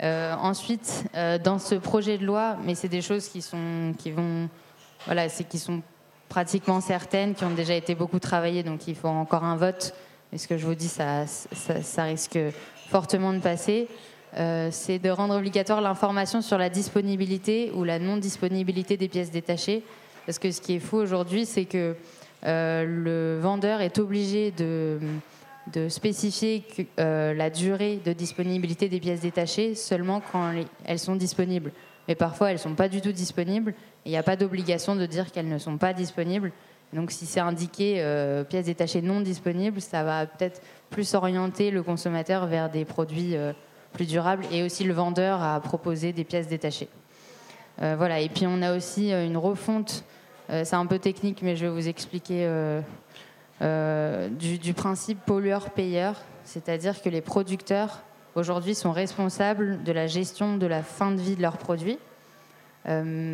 Speaker 10: ensuite, dans ce projet de loi, mais c'est des choses qui sont, qui vont, voilà, qui sont pratiquement certaines, qui ont déjà été beaucoup travaillées, donc il faut encore un vote. Et ce que je vous dis, ça, ça, risque fortement de passer. C'est de rendre obligatoire l'information sur la disponibilité ou la non-disponibilité des pièces détachées. Parce que ce qui est fou aujourd'hui, c'est que euh, le vendeur est obligé de, spécifier euh, la durée de disponibilité des pièces détachées seulement quand elles sont disponibles. Mais parfois, elles ne sont pas du tout disponibles. Il n'y a pas d'obligation de dire qu'elles ne sont pas disponibles. Donc si c'est indiqué euh, pièces détachées non disponibles, ça va peut-être plus orienter le consommateur vers des produits plus durables et aussi le vendeur à proposer des pièces détachées. voilà. Et puis on a aussi une refonte euh, c'est un peu technique, mais je vais vous expliquer euh, euh, du, principe pollueur-payeur, c'est-à-dire que les producteurs aujourd'hui sont responsables de la gestion de la fin de vie de leurs produits.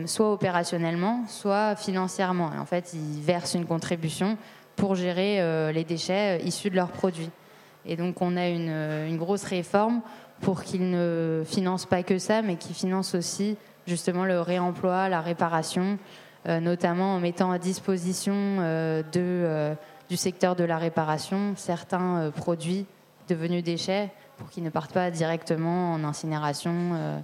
Speaker 10: soit opérationnellement, soit financièrement. en fait, ils versent une contribution pour gérer les déchets issus de leurs produits. Et donc, on a une grosse réforme pour qu'ils ne financent pas que ça, mais qu'ils financent aussi justement le réemploi, la réparation, euh, notamment en mettant à disposition euh, euh, du secteur de la réparation certains produits devenus déchets pour qu'ils ne partent pas directement en incinération,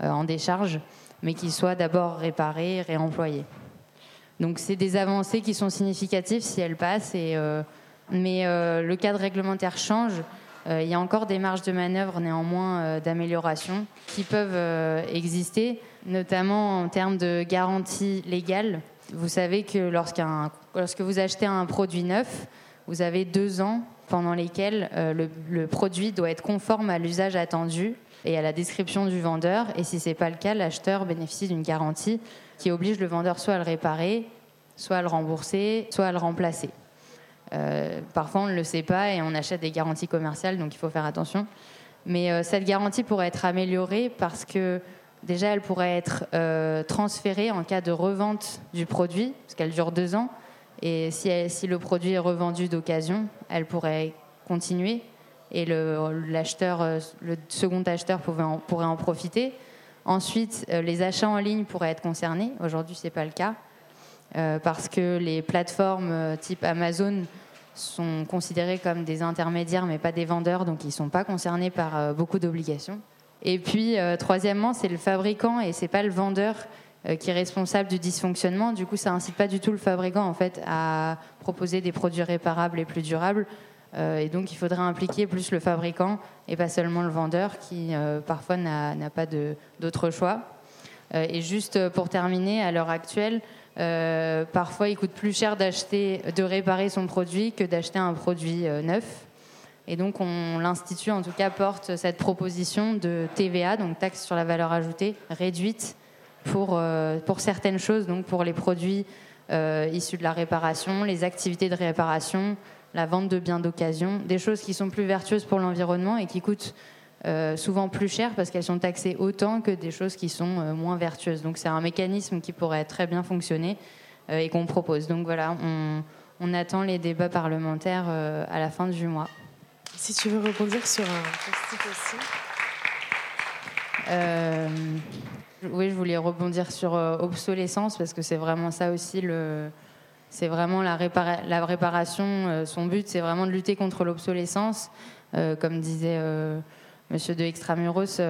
Speaker 10: en décharge, mais qu'ils soient d'abord réparés, réemployés. Donc c'est des avancées qui sont significatives si elles passent, mais le cadre réglementaire change. Il y a encore des marges de manœuvre néanmoins d'amélioration qui peuvent exister notamment en termes de garantie légale. Vous savez que lorsque vous achetez un produit neuf, vous avez deux ans pendant lesquels euh, le, produit doit être conforme à l'usage attendu et à la description du vendeur. Et si ce n'est pas le cas, l'acheteur bénéficie d'une garantie qui oblige le vendeur soit à le réparer, soit à le rembourser, soit à le remplacer. Euh, parfois, on ne le sait pas et on achète des garanties commerciales, donc il faut faire attention. Mais euh, cette garantie pourrait être améliorée parce que Déjà, elle pourrait être euh, transférée en cas de revente du produit, parce qu'elle dure deux ans. Et si, le produit est revendu d'occasion, elle pourrait continuer. Et l'acheteur, le, second acheteur pourrait en profiter. Ensuite, les achats en ligne pourraient être concernés. Aujourd'hui, ce n'est pas le cas. Parce que les plateformes type Amazon sont considérées comme des intermédiaires, mais pas des vendeurs, donc ils ne sont pas concernés par beaucoup d'obligations. Et puis, euh, troisièmement, c'est le fabricant et c'est pas le vendeur euh, qui est responsable du dysfonctionnement. Du coup, ça incite pas du tout le fabricant en fait à proposer des produits réparables et plus durables. Euh, et donc, il faudrait impliquer plus le fabricant et pas seulement le vendeur qui parfois n'a pas d'autre choix. et juste pour terminer, à l'heure actuelle, parfois il coûte plus cher d'acheter, de réparer son produit que d'acheter un produit neuf. Et donc, l'Institut, en tout cas, porte cette proposition de TVA, donc taxe sur la valeur ajoutée, réduite pour, euh, pour certaines choses, donc pour les produits euh, issus de la réparation, les activités de réparation, la vente de biens d'occasion, des choses qui sont plus vertueuses pour l'environnement et qui coûtent euh, souvent plus cher parce qu'elles sont taxées autant que des choses qui sont moins vertueuses. Donc, c'est un mécanisme qui pourrait très bien fonctionner et qu'on propose. Donc, voilà, on, on attend les débats parlementaires à la fin du mois.
Speaker 4: Si tu veux rebondir sur un post aussi.
Speaker 10: Euh, oui, je voulais rebondir sur euh, obsolescence parce que c'est vraiment ça aussi le. C'est vraiment la, la réparation. Euh, son but, c'est vraiment de lutter contre l'obsolescence, comme disait Monsieur de Extramuros.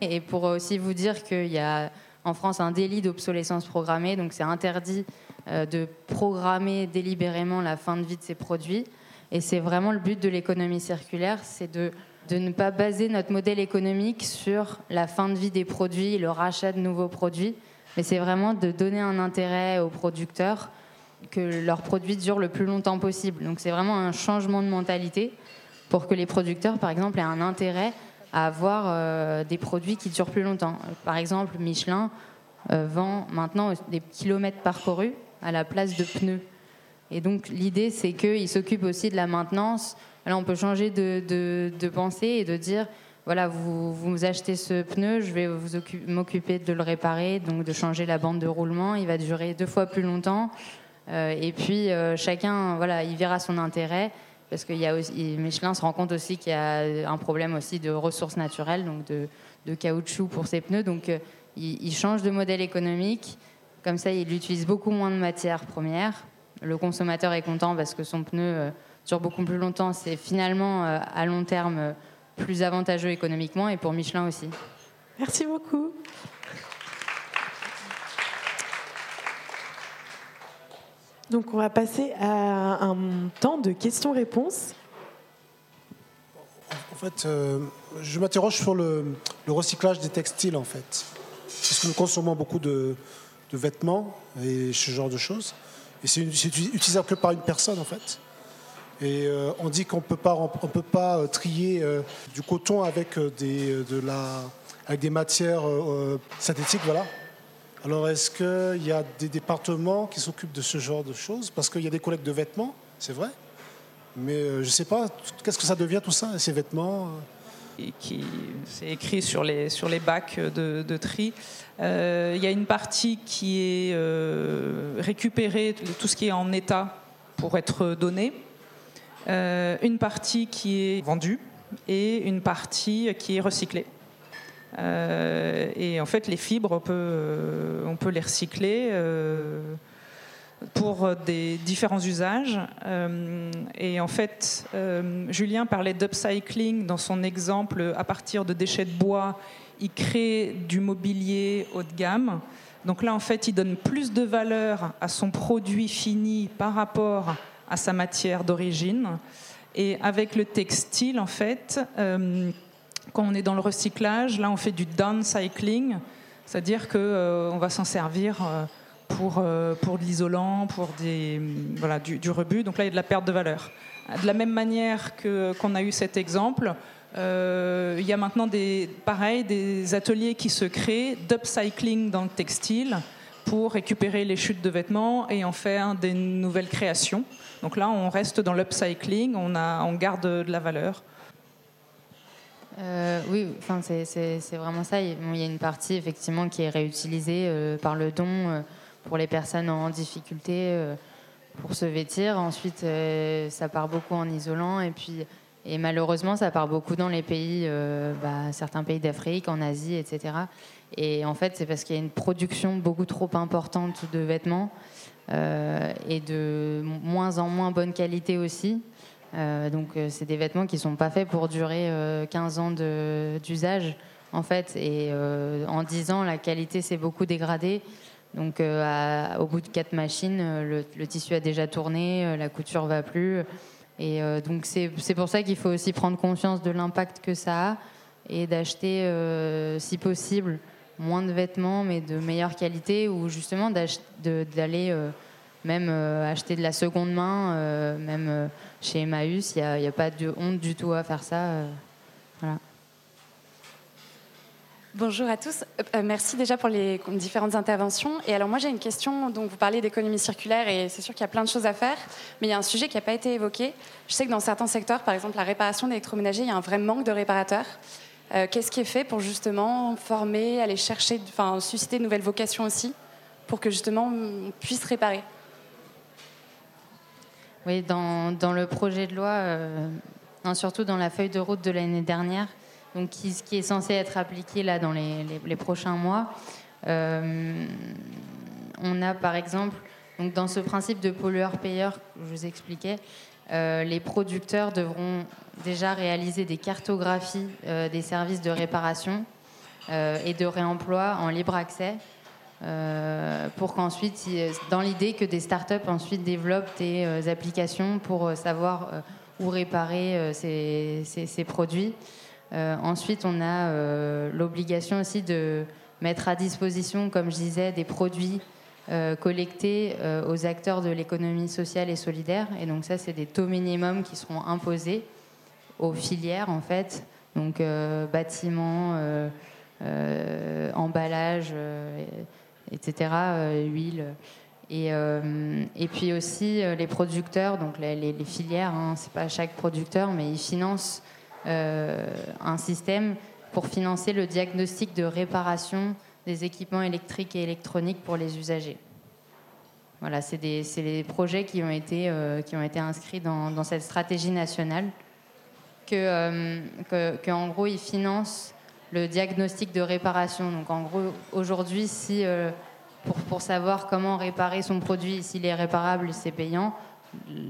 Speaker 10: et pour aussi vous dire qu'il y a en France un délit d'obsolescence programmée, donc c'est interdit de programmer délibérément la fin de vie de ces produits. Et c'est vraiment le but de l'économie circulaire, c'est de de ne pas baser notre modèle économique sur la fin de vie des produits, le rachat de nouveaux produits, mais c'est vraiment de donner un intérêt aux producteurs que leurs produits durent le plus longtemps possible. Donc c'est vraiment un changement de mentalité pour que les producteurs, par exemple, aient un intérêt à avoir euh, des produits qui durent plus longtemps. Par exemple, Michelin euh, vend maintenant des kilomètres parcourus à la place de pneus. Et donc l'idée, c'est qu'ils s'occupent aussi de la maintenance. Là, on peut changer de, de, pensée et de dire, voilà, vous, vous achetez ce pneu, je vais m'occuper de le réparer, donc de changer la bande de roulement. Il va durer deux fois plus longtemps. Euh, et puis chacun, voilà, il verra son intérêt parce que y a aussi, Michelin se rend compte aussi qu'il y a un problème aussi de ressources naturelles, donc de, caoutchouc pour ses pneus. Donc euh, il, change de modèle économique. Comme ça, il utilise beaucoup moins de matières premières. Le consommateur est content parce que son pneu euh, dure beaucoup plus longtemps. C'est finalement euh, à long terme plus avantageux économiquement et pour Michelin aussi.
Speaker 4: Merci beaucoup. Donc on va passer à un temps de questions-réponses.
Speaker 11: En fait, euh, je m'interroge sur le, recyclage des textiles, en fait. Parce que nous consommons beaucoup de, vêtements et ce genre de choses. Et c'est utilisable que par une personne, en fait. Et euh, on dit qu'on ne peut pas euh, trier du coton avec des, avec des matières synthétiques, voilà. Alors, est-ce qu'il y a des départements qui s'occupent de ce genre de choses? Parce qu'il y a des collectes de vêtements, c'est vrai. Mais euh, je ne sais pas, qu'est-ce que ça devient tout ça, ces vêtements
Speaker 7: euh? c'est écrit sur les, sur les bacs de, tri. Euh, il y a une partie qui est récupérée, tout ce qui est en état pour être donné, une partie qui est vendue et une partie qui est recyclée. Euh, et en fait, les fibres, on peut, euh, les recycler euh, pour des différents usages. et en fait, Julien parlait d'upcycling dans son exemple à partir de déchets de bois. Il crée du mobilier haut de gamme. Donc là, en fait, il donne plus de valeur à son produit fini par rapport à sa matière d'origine. Et avec le textile, en fait, quand on est dans le recyclage, là on fait du downcycling, c'est-à-dire qu'on euh, va s'en servir euh, pour, euh, pour de l'isolant, pour des, voilà, du, rebut. Donc là il y a de la perte de valeur. De la même manière que, qu'on a eu cet exemple, il y a maintenant des, pareil, des ateliers qui se créent d'upcycling dans le textile pour récupérer les chutes de vêtements et en faire des nouvelles créations. Donc là, on reste dans l'upcycling, on, a, on garde de la valeur.
Speaker 10: Euh, oui, enfin, c'est vraiment ça. Il y a une partie effectivement qui est réutilisée euh, par le don euh, pour les personnes en difficulté pour se vêtir. Ensuite, ça part beaucoup en isolant et puis et malheureusement, ça part beaucoup dans les pays, bah, certains pays d'Afrique, en Asie, etc. Et en fait, c'est parce qu'il y a une production beaucoup trop importante de vêtements et de moins en moins bonne qualité aussi. Euh, donc euh, c'est des vêtements qui ne sont pas faits pour durer 15 euh, ans d'usage en fait. Et en 10 ans, la qualité s'est beaucoup dégradée. Donc au bout de 4 machines, le, tissu a déjà tourné, la couture va plus. Et donc c'est pour ça qu'il faut aussi prendre conscience de l'impact que ça a et d'acheter, si possible, moins de vêtements mais de meilleure qualité ou justement d'aller même acheter de la seconde main, même chez Emmaüs, il n'y a, pas de honte du tout à faire ça. Euh, voilà.
Speaker 12: Bonjour à tous. Euh, merci déjà pour les différentes interventions. Et alors moi j'ai une question. Donc vous parlez d'économie circulaire et c'est sûr qu'il y a plein de choses à faire, mais il y a un sujet qui n'a pas été évoqué. Je sais que dans certains secteurs, par exemple la réparation d'électroménager, il y a un vrai manque de réparateurs. Euh, qu'est-ce qui est fait pour justement former, aller chercher, enfin susciter de nouvelles vocations aussi, pour que justement on puisse réparer?
Speaker 10: Oui, dans, le projet de loi, euh, surtout dans la feuille de route de l'année dernière, donc qui, qui, est censé être appliqué là dans les, prochains mois, euh, on a par exemple, dans ce principe de pollueur-payeur que je vous expliquais, euh, les producteurs devront déjà réaliser des cartographies des services de réparation et de réemploi en libre accès pour qu'ensuite, dans l'idée que des startups ensuite développent des euh, applications pour euh, savoir ou réparer ces, produits. ensuite, on a l'obligation aussi de mettre à disposition, comme je disais, des produits collectés aux acteurs de l'économie sociale et solidaire. Et donc ça, c'est des taux minimums qui seront imposés aux filières, en fait. Donc bâtiments, emballage, etc., huile. Et, et, puis aussi les producteurs, donc les, filières, hein, c'est pas chaque producteur, mais ils financent un système pour financer le diagnostic de réparation des équipements électriques et électroniques pour les usagers. Voilà, c'est les projets qui ont été, qui ont été inscrits dans, cette stratégie nationale, que, que, en gros, ils financent le diagnostic de réparation. Donc en gros, aujourd'hui, si pour, pour, savoir comment réparer son produit, s'il est réparable, c'est payant,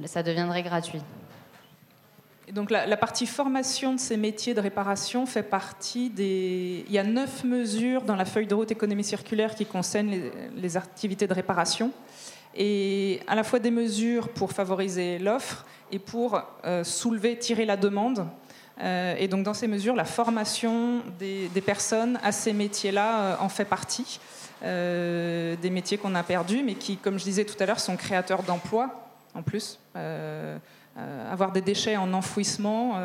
Speaker 10: ça deviendrait gratuit.
Speaker 7: Et donc la, partie formation de ces métiers de réparation fait partie des... Il y a neuf mesures dans la feuille de route économie circulaire qui concernent les, activités de réparation. Et à la fois des mesures pour favoriser l'offre et pour euh, soulever, tirer la demande. Euh, et donc dans ces mesures, la formation des, personnes à ces métiers-là euh, en fait partie. Euh, des métiers qu'on a perdus, mais qui, comme je disais tout à l'heure, sont créateurs d'emplois en plus. avoir des déchets en enfouissement,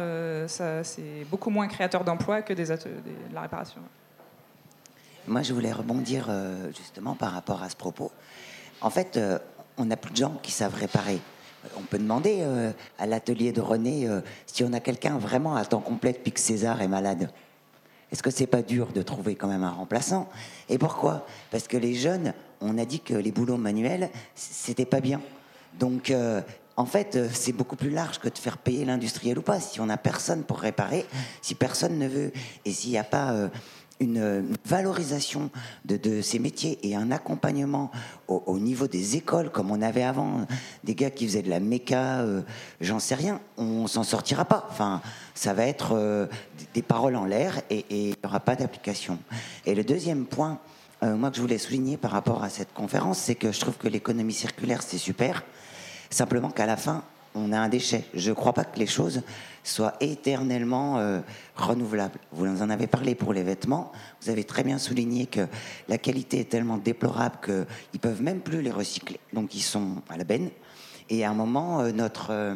Speaker 7: c'est beaucoup moins créateur d'emplois que des, de la réparation.
Speaker 13: Moi, je voulais rebondir justement par rapport à ce propos. En fait, on n'a plus de gens qui savent réparer on peut demander euh, à l'atelier de René euh, si on a quelqu'un vraiment à temps complet depuis que César est malade. Est-ce que c'est pas dur de trouver quand même un remplaçant? Et pourquoi? Parce que les jeunes, on a dit que les boulots manuels, c'était pas bien. Donc, euh, en fait, c'est beaucoup plus large que de faire payer l'industriel ou pas. Si on n'a personne pour réparer, si personne ne veut, et s'il n'y a pas une, valorisation de, ces métiers et un accompagnement au, niveau des écoles, comme on avait avant, des gars qui faisaient de la méca, euh, j'en sais rien, on s'en sortira pas. Enfin, ça va être euh, des paroles en l'air et il n'y aura pas d'application. Et le deuxième point, euh, moi que je voulais souligner par rapport à cette conférence, c'est que je trouve que l'économie circulaire, c'est super. Simplement qu'à la fin, on a un déchet. Je ne crois pas que les choses soient éternellement euh, renouvelables. Vous en avez parlé pour les vêtements. Vous avez très bien souligné que la qualité est tellement déplorable qu'ils ne peuvent même plus les recycler. Donc ils sont à la benne. Et à un moment, euh, notre, euh,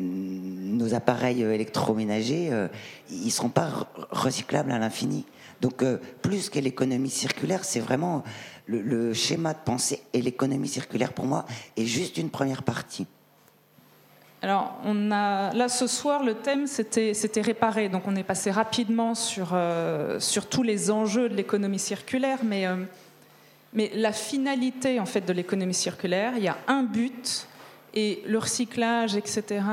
Speaker 13: nos appareils électroménagers, ils ne seront pas recyclables à l'infini. Donc plus que l'économie circulaire, c'est vraiment le, le schéma de pensée et l'économie circulaire pour moi est juste une première partie.
Speaker 7: Alors, on a, là, ce soir, le thème, c'était, réparer. Donc, on est passé rapidement sur, euh, sur tous les enjeux de l'économie circulaire. Mais, euh, mais la finalité, en fait, de l'économie circulaire, il y a un but. Et le recyclage, etc.,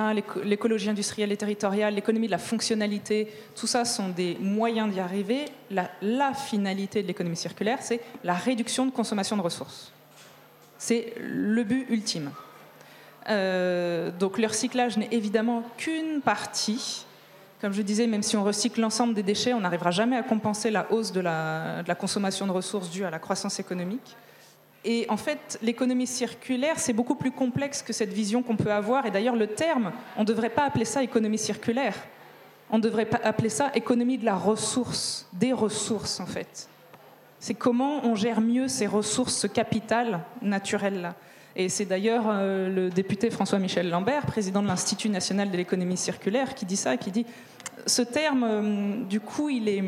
Speaker 7: l'écologie industrielle et territoriale, l'économie de la fonctionnalité, tout ça sont des moyens d'y arriver. La finalité de l'économie circulaire, c'est la réduction de consommation de ressources. C'est le but ultime. Euh, donc le recyclage n'est évidemment qu'une partie. Comme je disais, même si on recycle l'ensemble des déchets, on n'arrivera jamais à compenser la hausse de la, consommation de ressources due à la croissance économique. Et en fait, l'économie circulaire, c'est beaucoup plus complexe que cette vision qu'on peut avoir. Et d'ailleurs, le terme, on ne devrait pas appeler ça économie circulaire. On devrait appeler ça économie de la ressource, des ressources en fait. C'est comment on gère mieux ces ressources, ce capital naturel-là. Et c'est d'ailleurs euh, le député François-Michel Lambert, président de l'Institut national de l'économie circulaire, qui dit ça, qui dit ce terme, euh, du coup, est,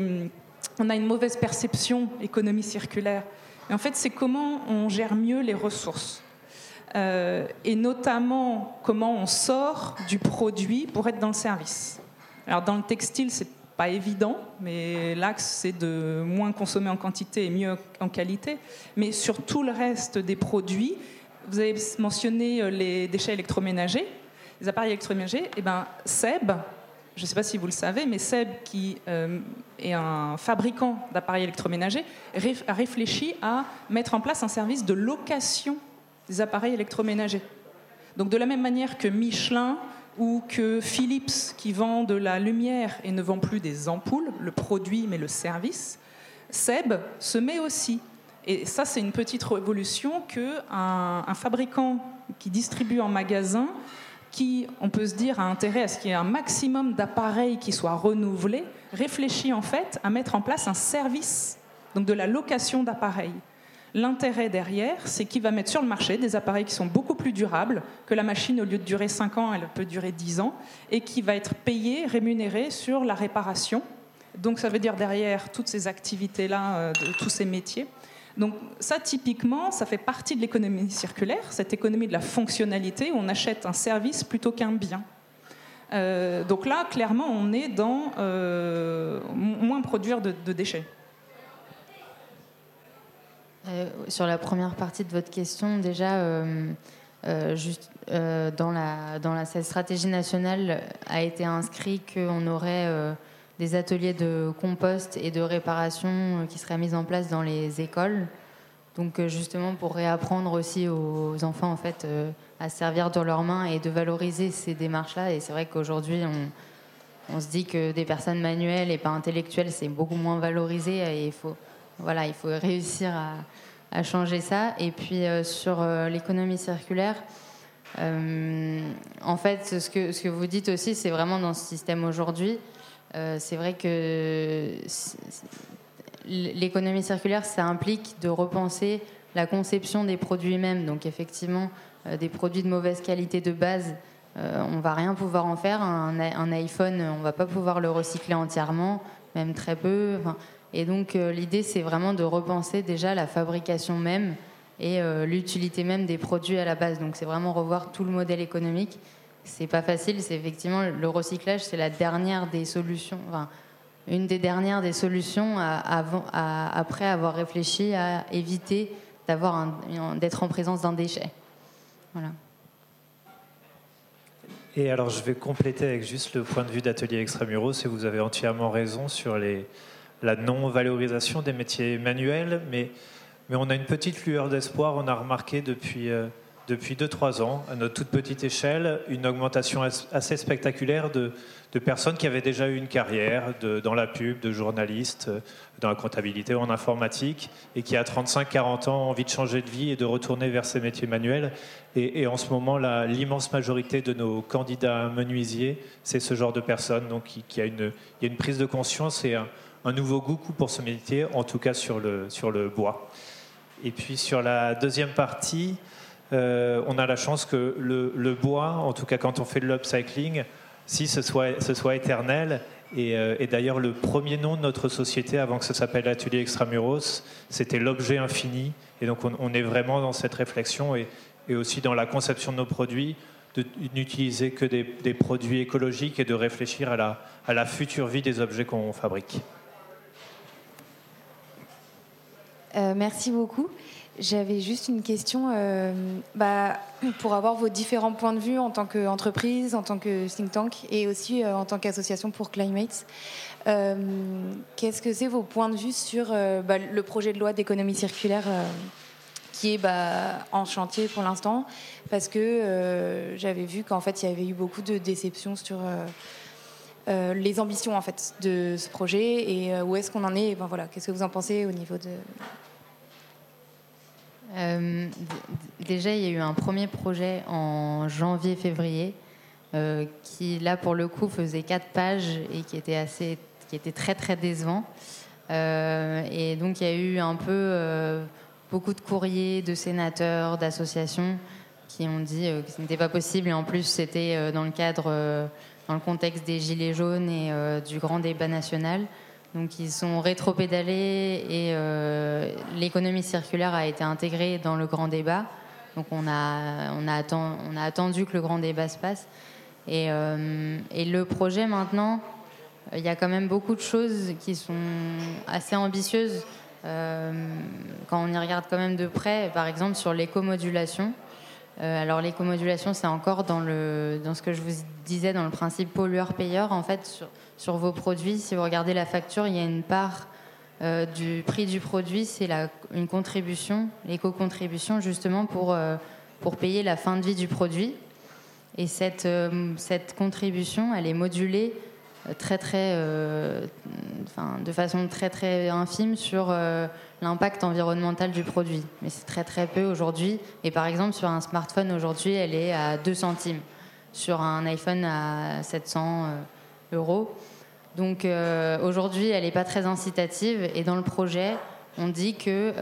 Speaker 7: on a une mauvaise perception économie circulaire. Et en fait, c'est comment on gère mieux les ressources. Euh, et notamment comment on sort du produit pour être dans le service. Alors dans le textile, c'est pas évident, mais l'axe c'est de moins consommer en quantité et mieux en qualité. Mais sur tout le reste des produits, vous avez mentionné euh, les déchets électroménagers, les appareils électroménagers. Eh ben, Seb, je ne sais pas si vous le savez, mais Seb, qui euh, est un fabricant d'appareils électroménagers, a réfléchi à mettre en place un service de location des appareils électroménagers. Donc de la même manière que Michelin ou que Philips, qui vend de la lumière et ne vend plus des ampoules, le produit mais le service, Seb se met aussi et ça, c'est une petite révolution qu'un un fabricant qui distribue en magasin, qui, on peut se dire, a intérêt à ce qu'il y ait un maximum d'appareils qui soient renouvelés, réfléchit en fait à mettre en place un service, donc de la location d'appareils. L'intérêt derrière, c'est qu'il va mettre sur le marché des appareils qui sont beaucoup plus durables, que la machine, au lieu de durer 5 ans, elle peut durer 10 ans, et qui va être payé, rémunéré sur la réparation. Donc ça veut dire derrière toutes ces activités-là, euh, tous ces métiers. Donc ça, typiquement, ça fait partie de l'économie circulaire, cette économie de la fonctionnalité, où on achète un service plutôt qu'un bien. Euh, donc là, clairement, on est dans euh, moins produire de déchets.
Speaker 10: Euh, sur la première partie de votre question, déjà, dans, la, stratégie nationale a été inscrit qu'on aurait des ateliers de compost et de réparation qui seraient mis en place dans les écoles. Donc justement pour réapprendre aussi aux enfants en fait à servir dans leurs mains et de valoriser ces démarches-là. Et c'est vrai qu'aujourd'hui on, on, se dit que des personnes manuelles et pas intellectuelles c'est beaucoup moins valorisé et il faut voilà, il faut réussir à, changer ça. Et puis euh, sur euh, l'économie circulaire, euh, en fait, ce que, ce que vous dites aussi, c'est vraiment dans ce système aujourd'hui. C'est vrai que l'économie circulaire, ça implique de repenser la conception des produits mêmes. Donc effectivement, des produits de mauvaise qualité de base, on va rien pouvoir en faire. Un, iPhone, on va pas pouvoir le recycler entièrement, même très peu. Et donc euh, l'idée, c'est vraiment de repenser déjà la fabrication même et euh, l'utilité même des produits à la base. Donc c'est vraiment revoir tout le modèle économique. C'est pas facile, c'est effectivement le recyclage, c'est la dernière des solutions, enfin, une des dernières des solutions après avoir réfléchi à éviter d'avoir d'être en présence d'un déchet. Voilà.
Speaker 9: Et alors je vais compléter avec juste le point de vue d'Atelier Extramuros, et vous avez entièrement raison sur la non-valorisation des métiers manuels, mais, mais on a une petite lueur d'espoir. On a remarqué depuis, euh, depuis 2-3 ans, à notre toute petite échelle, une augmentation assez spectaculaire de, de personnes qui avaient déjà eu une carrière dans la pub, de journalistes, euh, dans la comptabilité ou en informatique, et qui à 35-40 ans ont envie de changer de vie et de retourner vers ces métiers manuels. Et, en ce moment, l'immense majorité de nos candidats menuisiers, c'est ce genre de personnes. Donc, il y a une prise de conscience et un, un nouveau goût pour ce métier, en tout cas sur le, sur le bois. Et puis sur la deuxième partie, euh, on a la chance que le, bois, en tout cas quand on fait de l'upcycling, si ce soit, ce soit éternel, euh, et, d'ailleurs le premier nom de notre société avant que ça s'appelle Atelier Extramuros, c'était l'objet infini, et donc on, est vraiment dans cette réflexion et, aussi dans la conception de nos produits, de n'utiliser que des, produits écologiques et de réfléchir à la, à la future vie des objets qu'on fabrique.
Speaker 14: Euh, merci beaucoup. J'avais juste une question euh, bah, pour avoir vos différents points de vue en tant qu'entreprise, en tant que think tank et aussi euh, en tant qu'association pour Climate. Qu'est-ce que c'est vos points de vue sur bah, le projet de loi d'économie circulaire qui est bah, en chantier pour l'instant? Parce que j'avais vu qu'en fait il y avait eu beaucoup de déceptions sur les ambitions en fait de ce projet et où est-ce qu'on en est? Ben, voilà, qu'est-ce que vous en pensez au niveau de
Speaker 10: euh, déjà, il y a eu un premier projet en janvier-février euh, qui, là, pour le coup, faisait quatre pages et qui était, assez, qui était très, très décevant. Euh, et donc, il y a eu un peu beaucoup de courriers de sénateurs, d'associations qui ont dit que ce n'était pas possible. Et en plus, c'était dans le cadre, dans le contexte des Gilets jaunes et du grand débat national. Donc ils sont rétro-pédalés et euh, l'économie circulaire a été intégrée dans le grand débat. Donc on a, on a, attendu que le grand débat se passe. Et, euh, et le projet maintenant, il y a quand même beaucoup de choses qui sont assez ambitieuses euh, quand on y regarde quand même de près. Par exemple sur l'écomodulation. alors l'écomodulation, c'est encore dans, le, dans ce que je vous disais dans le principe pollueur-payeur. En fait, sur, sur vos produits. Si vous regardez la facture, il y a une part euh, du prix du produit, c'est une contribution, l'éco-contribution justement pour, euh, pour payer la fin de vie du produit. Et cette, euh, cette contribution, elle est modulée très très, de façon très très infime sur l'impact environnemental du produit. Mais c'est très très peu aujourd'hui. Et par exemple sur un smartphone aujourd'hui, elle est à 2 centimes. sur un iPhone à 700 Donc aujourd'hui, elle n'est pas très incitative et dans le projet, on dit que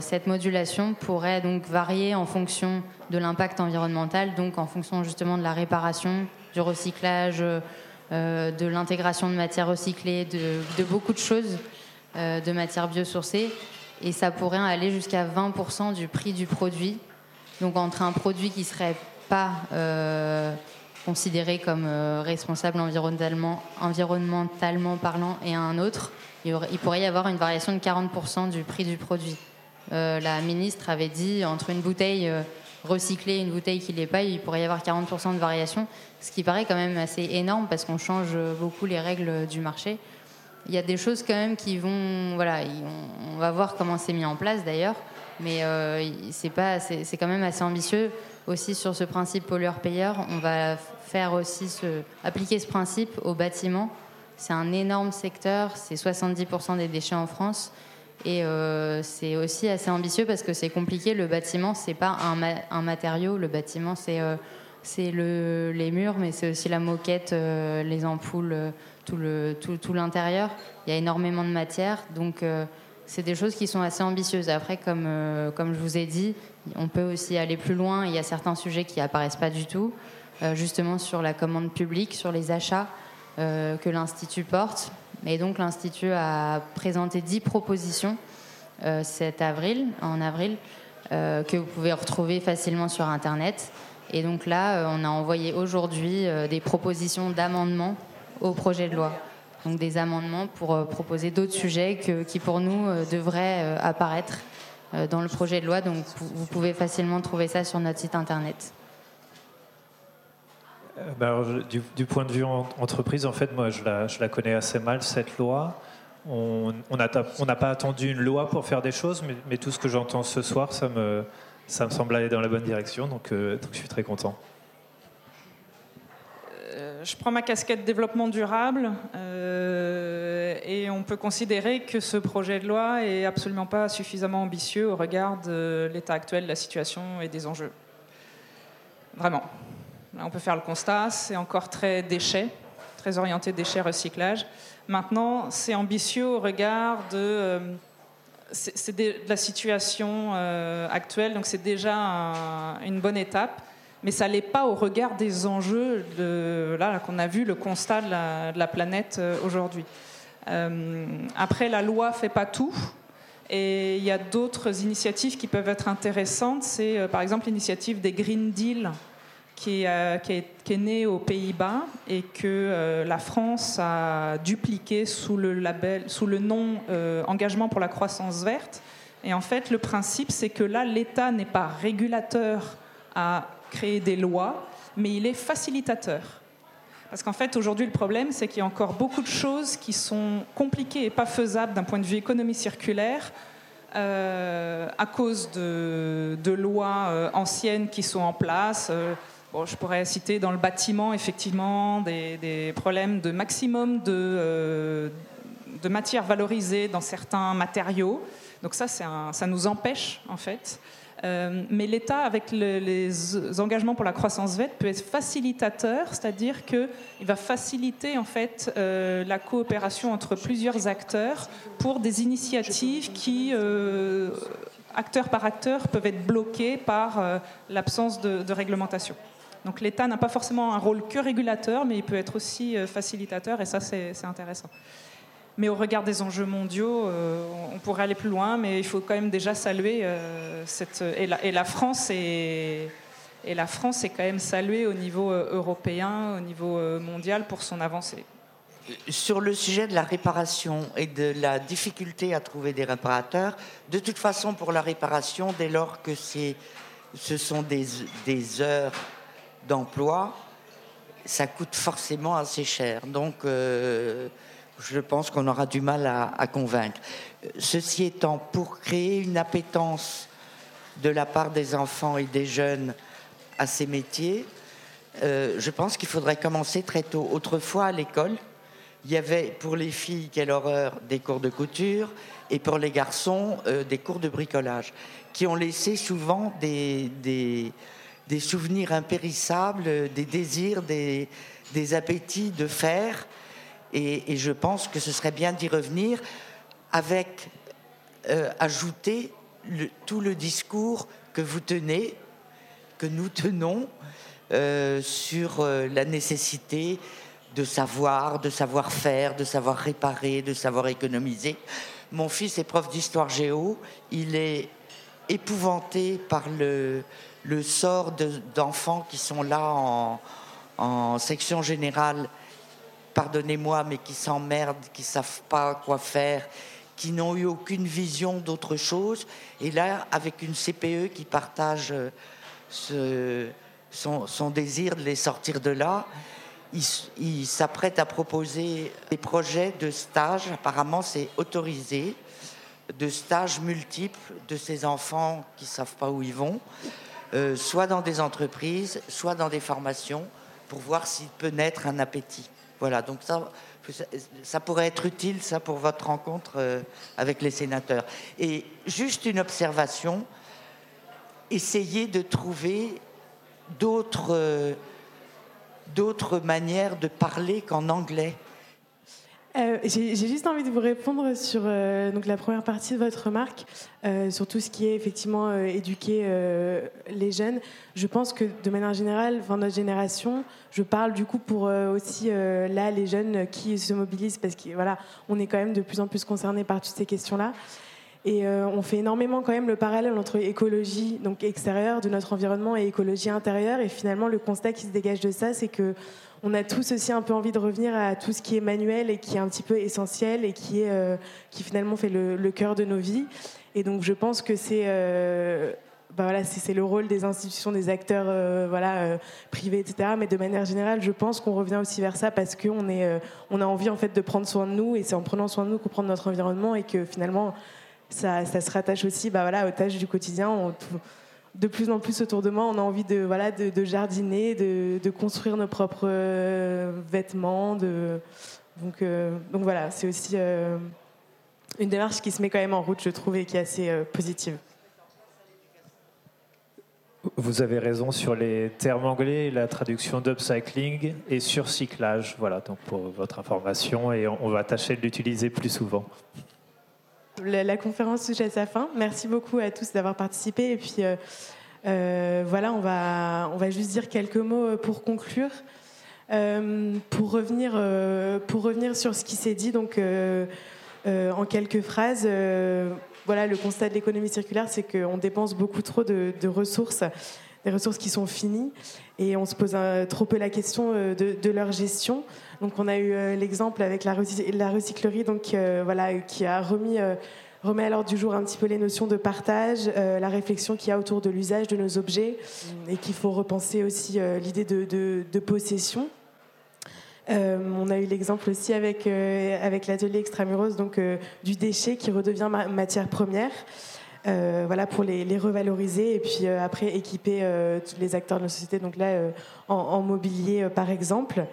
Speaker 10: cette modulation pourrait donc varier en fonction de l'impact environnemental, donc en fonction justement de la réparation, du recyclage, de l'intégration de matières recyclées, de, beaucoup de choses, de matières biosourcées et ça pourrait aller jusqu'à 20% du prix du produit. Donc entre un produit qui serait pas euh, considéré comme euh, responsable environnementalement, environnementalement parlant et un autre, il, pourrait y avoir une variation de 40% du prix du produit. Euh, la ministre avait dit entre une bouteille recyclée et une bouteille qui l'est pas, il pourrait y avoir 40% de variation, ce qui paraît quand même assez énorme parce qu'on change beaucoup les règles du marché il y a des choses quand même qui vont. Voilà, on, va voir comment c'est mis en place d'ailleurs, mais euh, c'est quand même assez ambitieux aussi sur ce principe pollueur-payeur. On va faire aussi appliquer ce principe aux bâtiments. C'est un énorme secteur, c'est 70% des déchets en France. Et euh, c'est aussi assez ambitieux parce que c'est compliqué. Le bâtiment, c'est pas un, matériau. Le bâtiment, c'est euh, les murs, mais c'est aussi la moquette, les ampoules tout l'intérieur. Il y a énormément de matière, donc euh, c'est des choses qui sont assez ambitieuses. Après, euh, comme je vous ai dit, on peut aussi aller plus loin. Il y a certains sujets qui apparaissent pas du tout, euh, justement sur la commande publique, sur les achats que l'Institut porte. Et donc l'Institut a présenté 10 propositions cet avril, en avril, que vous pouvez retrouver facilement sur Internet. Et donc là, on a envoyé aujourd'hui des propositions d'amendements au projet de loi. Donc des amendements pour euh, proposer d'autres sujets qui pour nous euh, devraient euh, apparaître dans le projet de loi. Donc vous pouvez facilement trouver ça sur notre site internet.
Speaker 9: Bah, du, point de vue entreprise, en fait, moi, je la, connais assez mal, cette loi. On n'a pas attendu une loi pour faire des choses, mais, tout ce que j'entends ce soir, ça me, semble aller dans la bonne direction, donc, donc je suis très content
Speaker 7: je prends ma casquette développement durable euh, et on peut considérer que ce projet de loi est absolument pas suffisamment ambitieux au regard de l'état actuel de la situation et des enjeux. Vraiment. on peut faire le constat, c'est encore très déchets, très orienté déchets recyclage. Maintenant, c'est ambitieux au regard de, euh, la situation euh, actuelle, donc c'est déjà une bonne étape mais ça l'est pas au regard des enjeux là, qu'on a vu le constat de la, planète euh, aujourd'hui. Euh, après, la loi fait pas tout. Et il y a d'autres initiatives qui peuvent être intéressantes. C'est euh, par exemple l'initiative des Green Deal qui, est, née aux Pays-Bas et que la France a dupliqué sous le nom Engagement pour la croissance verte. Et en fait, le principe, c'est que là, l'État n'est pas régulateur à créer des lois, mais il est facilitateur. Parce qu'en fait, aujourd'hui, le problème, c'est qu'il y a encore beaucoup de choses qui sont compliquées et pas faisables d'un point de vue économie circulaire euh, à cause de, lois euh, anciennes qui sont en place. Euh, bon, je pourrais citer dans le bâtiment, effectivement, des, problèmes de maximum de, de matière valorisée dans certains matériaux. Donc ça, ça nous empêche, en fait, euh, mais l'État, avec les engagements pour la croissance verte, peut être facilitateur, c'est-à-dire qu'il va faciliter en fait euh, la coopération entre plusieurs acteurs pour des initiatives qui, euh, acteur par acteur, peuvent être bloquées par l'absence de, de, réglementation. Donc l'État n'a pas forcément un rôle que régulateur, mais il peut être aussi facilitateur, et ça c'est intéressant. Mais au regard des enjeux mondiaux, euh, on pourrait aller plus loin, mais il faut quand même déjà saluer euh, cette. Et la, France est. Et la France est quand même saluée au niveau euh, européen, au niveau mondial pour son avancée.
Speaker 15: Sur le sujet de la réparation et de la difficulté à trouver des réparateurs, de toute façon, pour la réparation, dès lors que ce sont des, des heures d'emploi, ça coûte forcément assez cher. Donc, je pense qu'on aura du mal à, convaincre. Ceci étant, pour créer une appétence de la part des enfants et des jeunes à ces métiers, euh, je pense qu'il faudrait commencer très tôt. Autrefois, à l'école, il y avait pour les filles, quelle horreur, des cours de couture, et pour les garçons, euh, des cours de bricolage, qui ont laissé souvent des, des souvenirs impérissables, des désirs, des, appétits de faire. Et, je pense que ce serait bien d'y revenir avec euh, ajouter tout le discours que vous tenez, que nous tenons, euh, sur euh, la nécessité de savoir, de savoir faire, de savoir réparer, de savoir économiser. Mon fils est prof d'histoire géo, il est épouvanté par le, sort d'enfants qui sont là en section générale, pardonnez-moi, mais qui s'emmerdent, qui ne savent pas quoi faire, qui n'ont eu aucune vision d'autre chose. Et là, avec une CPE qui partage euh, son, désir de les sortir de là, il, s'apprête à proposer des projets de stage, apparemment c'est autorisé, de stages multiples de ces enfants qui ne savent pas où ils vont, euh, soit dans des entreprises, soit dans des formations, pour voir s'il peut naître un appétit. Voilà, donc ça, pourrait être utile, ça, pour votre rencontre euh, avec les sénateurs. Et juste une observation, essayez de trouver d'autres... Euh, d'autres manières de parler qu'en anglais
Speaker 4: euh, J'ai juste envie de vous répondre sur euh, donc la première partie de votre remarque, euh, sur tout ce qui est effectivement éduquer les jeunes. Je pense que de manière générale, dans notre génération, je parle du coup pour aussi là les jeunes qui se mobilisent parce qu'on voilà, on est quand même de plus en plus concernés par toutes ces questions-là. Et on fait énormément quand même le parallèle entre écologie donc extérieure de notre environnement et écologie intérieure. Et finalement, le constat qui se dégage de ça, c'est que on a tous aussi un peu envie de revenir à tout ce qui est manuel et qui est un petit peu essentiel et qui est euh, qui finalement fait le, cœur de nos vies. Et donc, je pense que c'est euh, bah voilà, c'est le rôle des institutions, des acteurs voilà, privés, etc. Mais de manière générale, je pense qu'on revient aussi vers ça parce qu'on on a envie en fait de prendre soin de nous et c'est en prenant soin de nous qu'on prend notre environnement et que finalement ça, se rattache aussi bah, voilà, aux tâches du quotidien. De plus en plus autour de moi, on a envie de, voilà, de, jardiner, de, construire nos propres euh, vêtements. De... Donc, euh, donc voilà, c'est aussi euh, une démarche qui se met quand même en route, je trouve, et qui est assez positive.
Speaker 9: Vous avez raison sur les termes anglais, la traduction d'upcycling et surcyclage. Voilà, donc pour votre information, et on va tâcher de l'utiliser plus souvent.
Speaker 4: La, conférence touche à sa fin. Merci beaucoup à tous d'avoir participé. Et puis euh, euh, voilà, on va, on va juste dire quelques mots euh, pour conclure. pour, revenir, pour revenir sur ce qui s'est dit, donc en quelques phrases, voilà, le constat de l'économie circulaire, c'est qu'on dépense beaucoup trop de, ressources, des ressources qui sont finies, et on se pose trop peu la question de, de leur gestion. Donc on a eu euh, l'exemple avec la, recyclerie donc, euh, voilà, qui a remis, euh, remet à l'ordre du jour un petit peu les notions de partage, la réflexion qu'il y a autour de l'usage de nos objets et qu'il faut repenser aussi l'idée de, possession. on a eu l'exemple aussi avec, avec l'atelier Extramuros, donc du déchet qui redevient matière première. Euh, voilà, pour les, revaloriser et puis euh, après équiper euh, tous les acteurs de la société, donc là en, mobilier par exemple.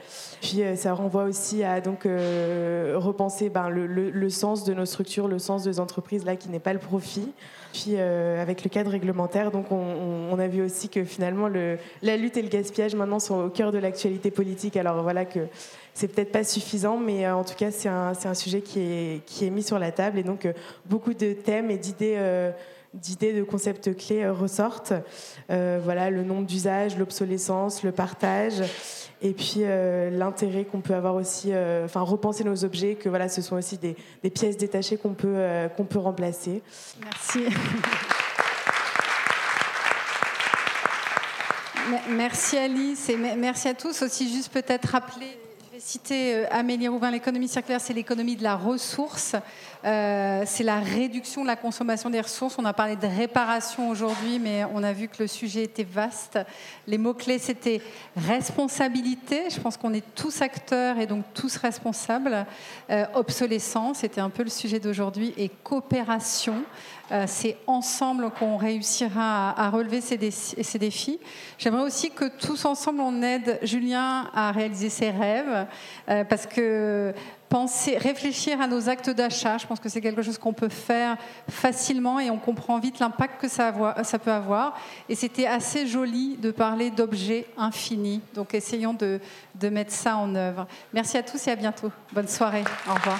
Speaker 4: Puis ça renvoie aussi à donc repenser ben, le, sens de nos structures, le sens de nos entreprises là qui n'est pas le profit. Puis avec le cadre réglementaire, donc on, a vu aussi que finalement le, la lutte et le gaspillage maintenant sont au cœur de l'actualité politique. Alors voilà que c'est peut-être pas suffisant, mais euh, en tout cas, c'est un, un, sujet qui est, qui est mis sur la table. Et donc, euh, beaucoup de thèmes et d'idées euh, d'idées de concepts clés ressortent. voilà, le nombre d'usages, l'obsolescence, le partage, et puis l'intérêt qu'on peut avoir aussi, enfin repenser nos objets, que voilà, ce sont aussi des, des pièces détachées qu'on peut qu'on peut remplacer.
Speaker 3: Merci. Merci Alice et merci à tous. Aussi juste peut-être rappeler citer euh, Amélie Rouvin, l'économie circulaire, c'est l'économie de la ressource, euh, c'est la réduction de la consommation des ressources. On a parlé de réparation aujourd'hui, mais on a vu que le sujet était vaste. Les mots-clés, c'était responsabilité, je pense qu'on est tous acteurs et donc tous responsables. Euh, obsolescence, c'était un peu le sujet d'aujourd'hui, et coopération. Euh, c'est ensemble qu'on réussira à, relever ces, défis. J'aimerais aussi que tous ensemble, on aide Julien à réaliser ses rêves. euh, parce que penser, réfléchir à nos actes d'achat, je pense que c'est quelque chose qu'on peut faire facilement et on comprend vite l'impact que ça, peut avoir. Et c'était assez joli de parler d'objets infinis. Donc essayons de mettre ça en œuvre. Merci à tous et à bientôt. Bonne soirée. Au revoir.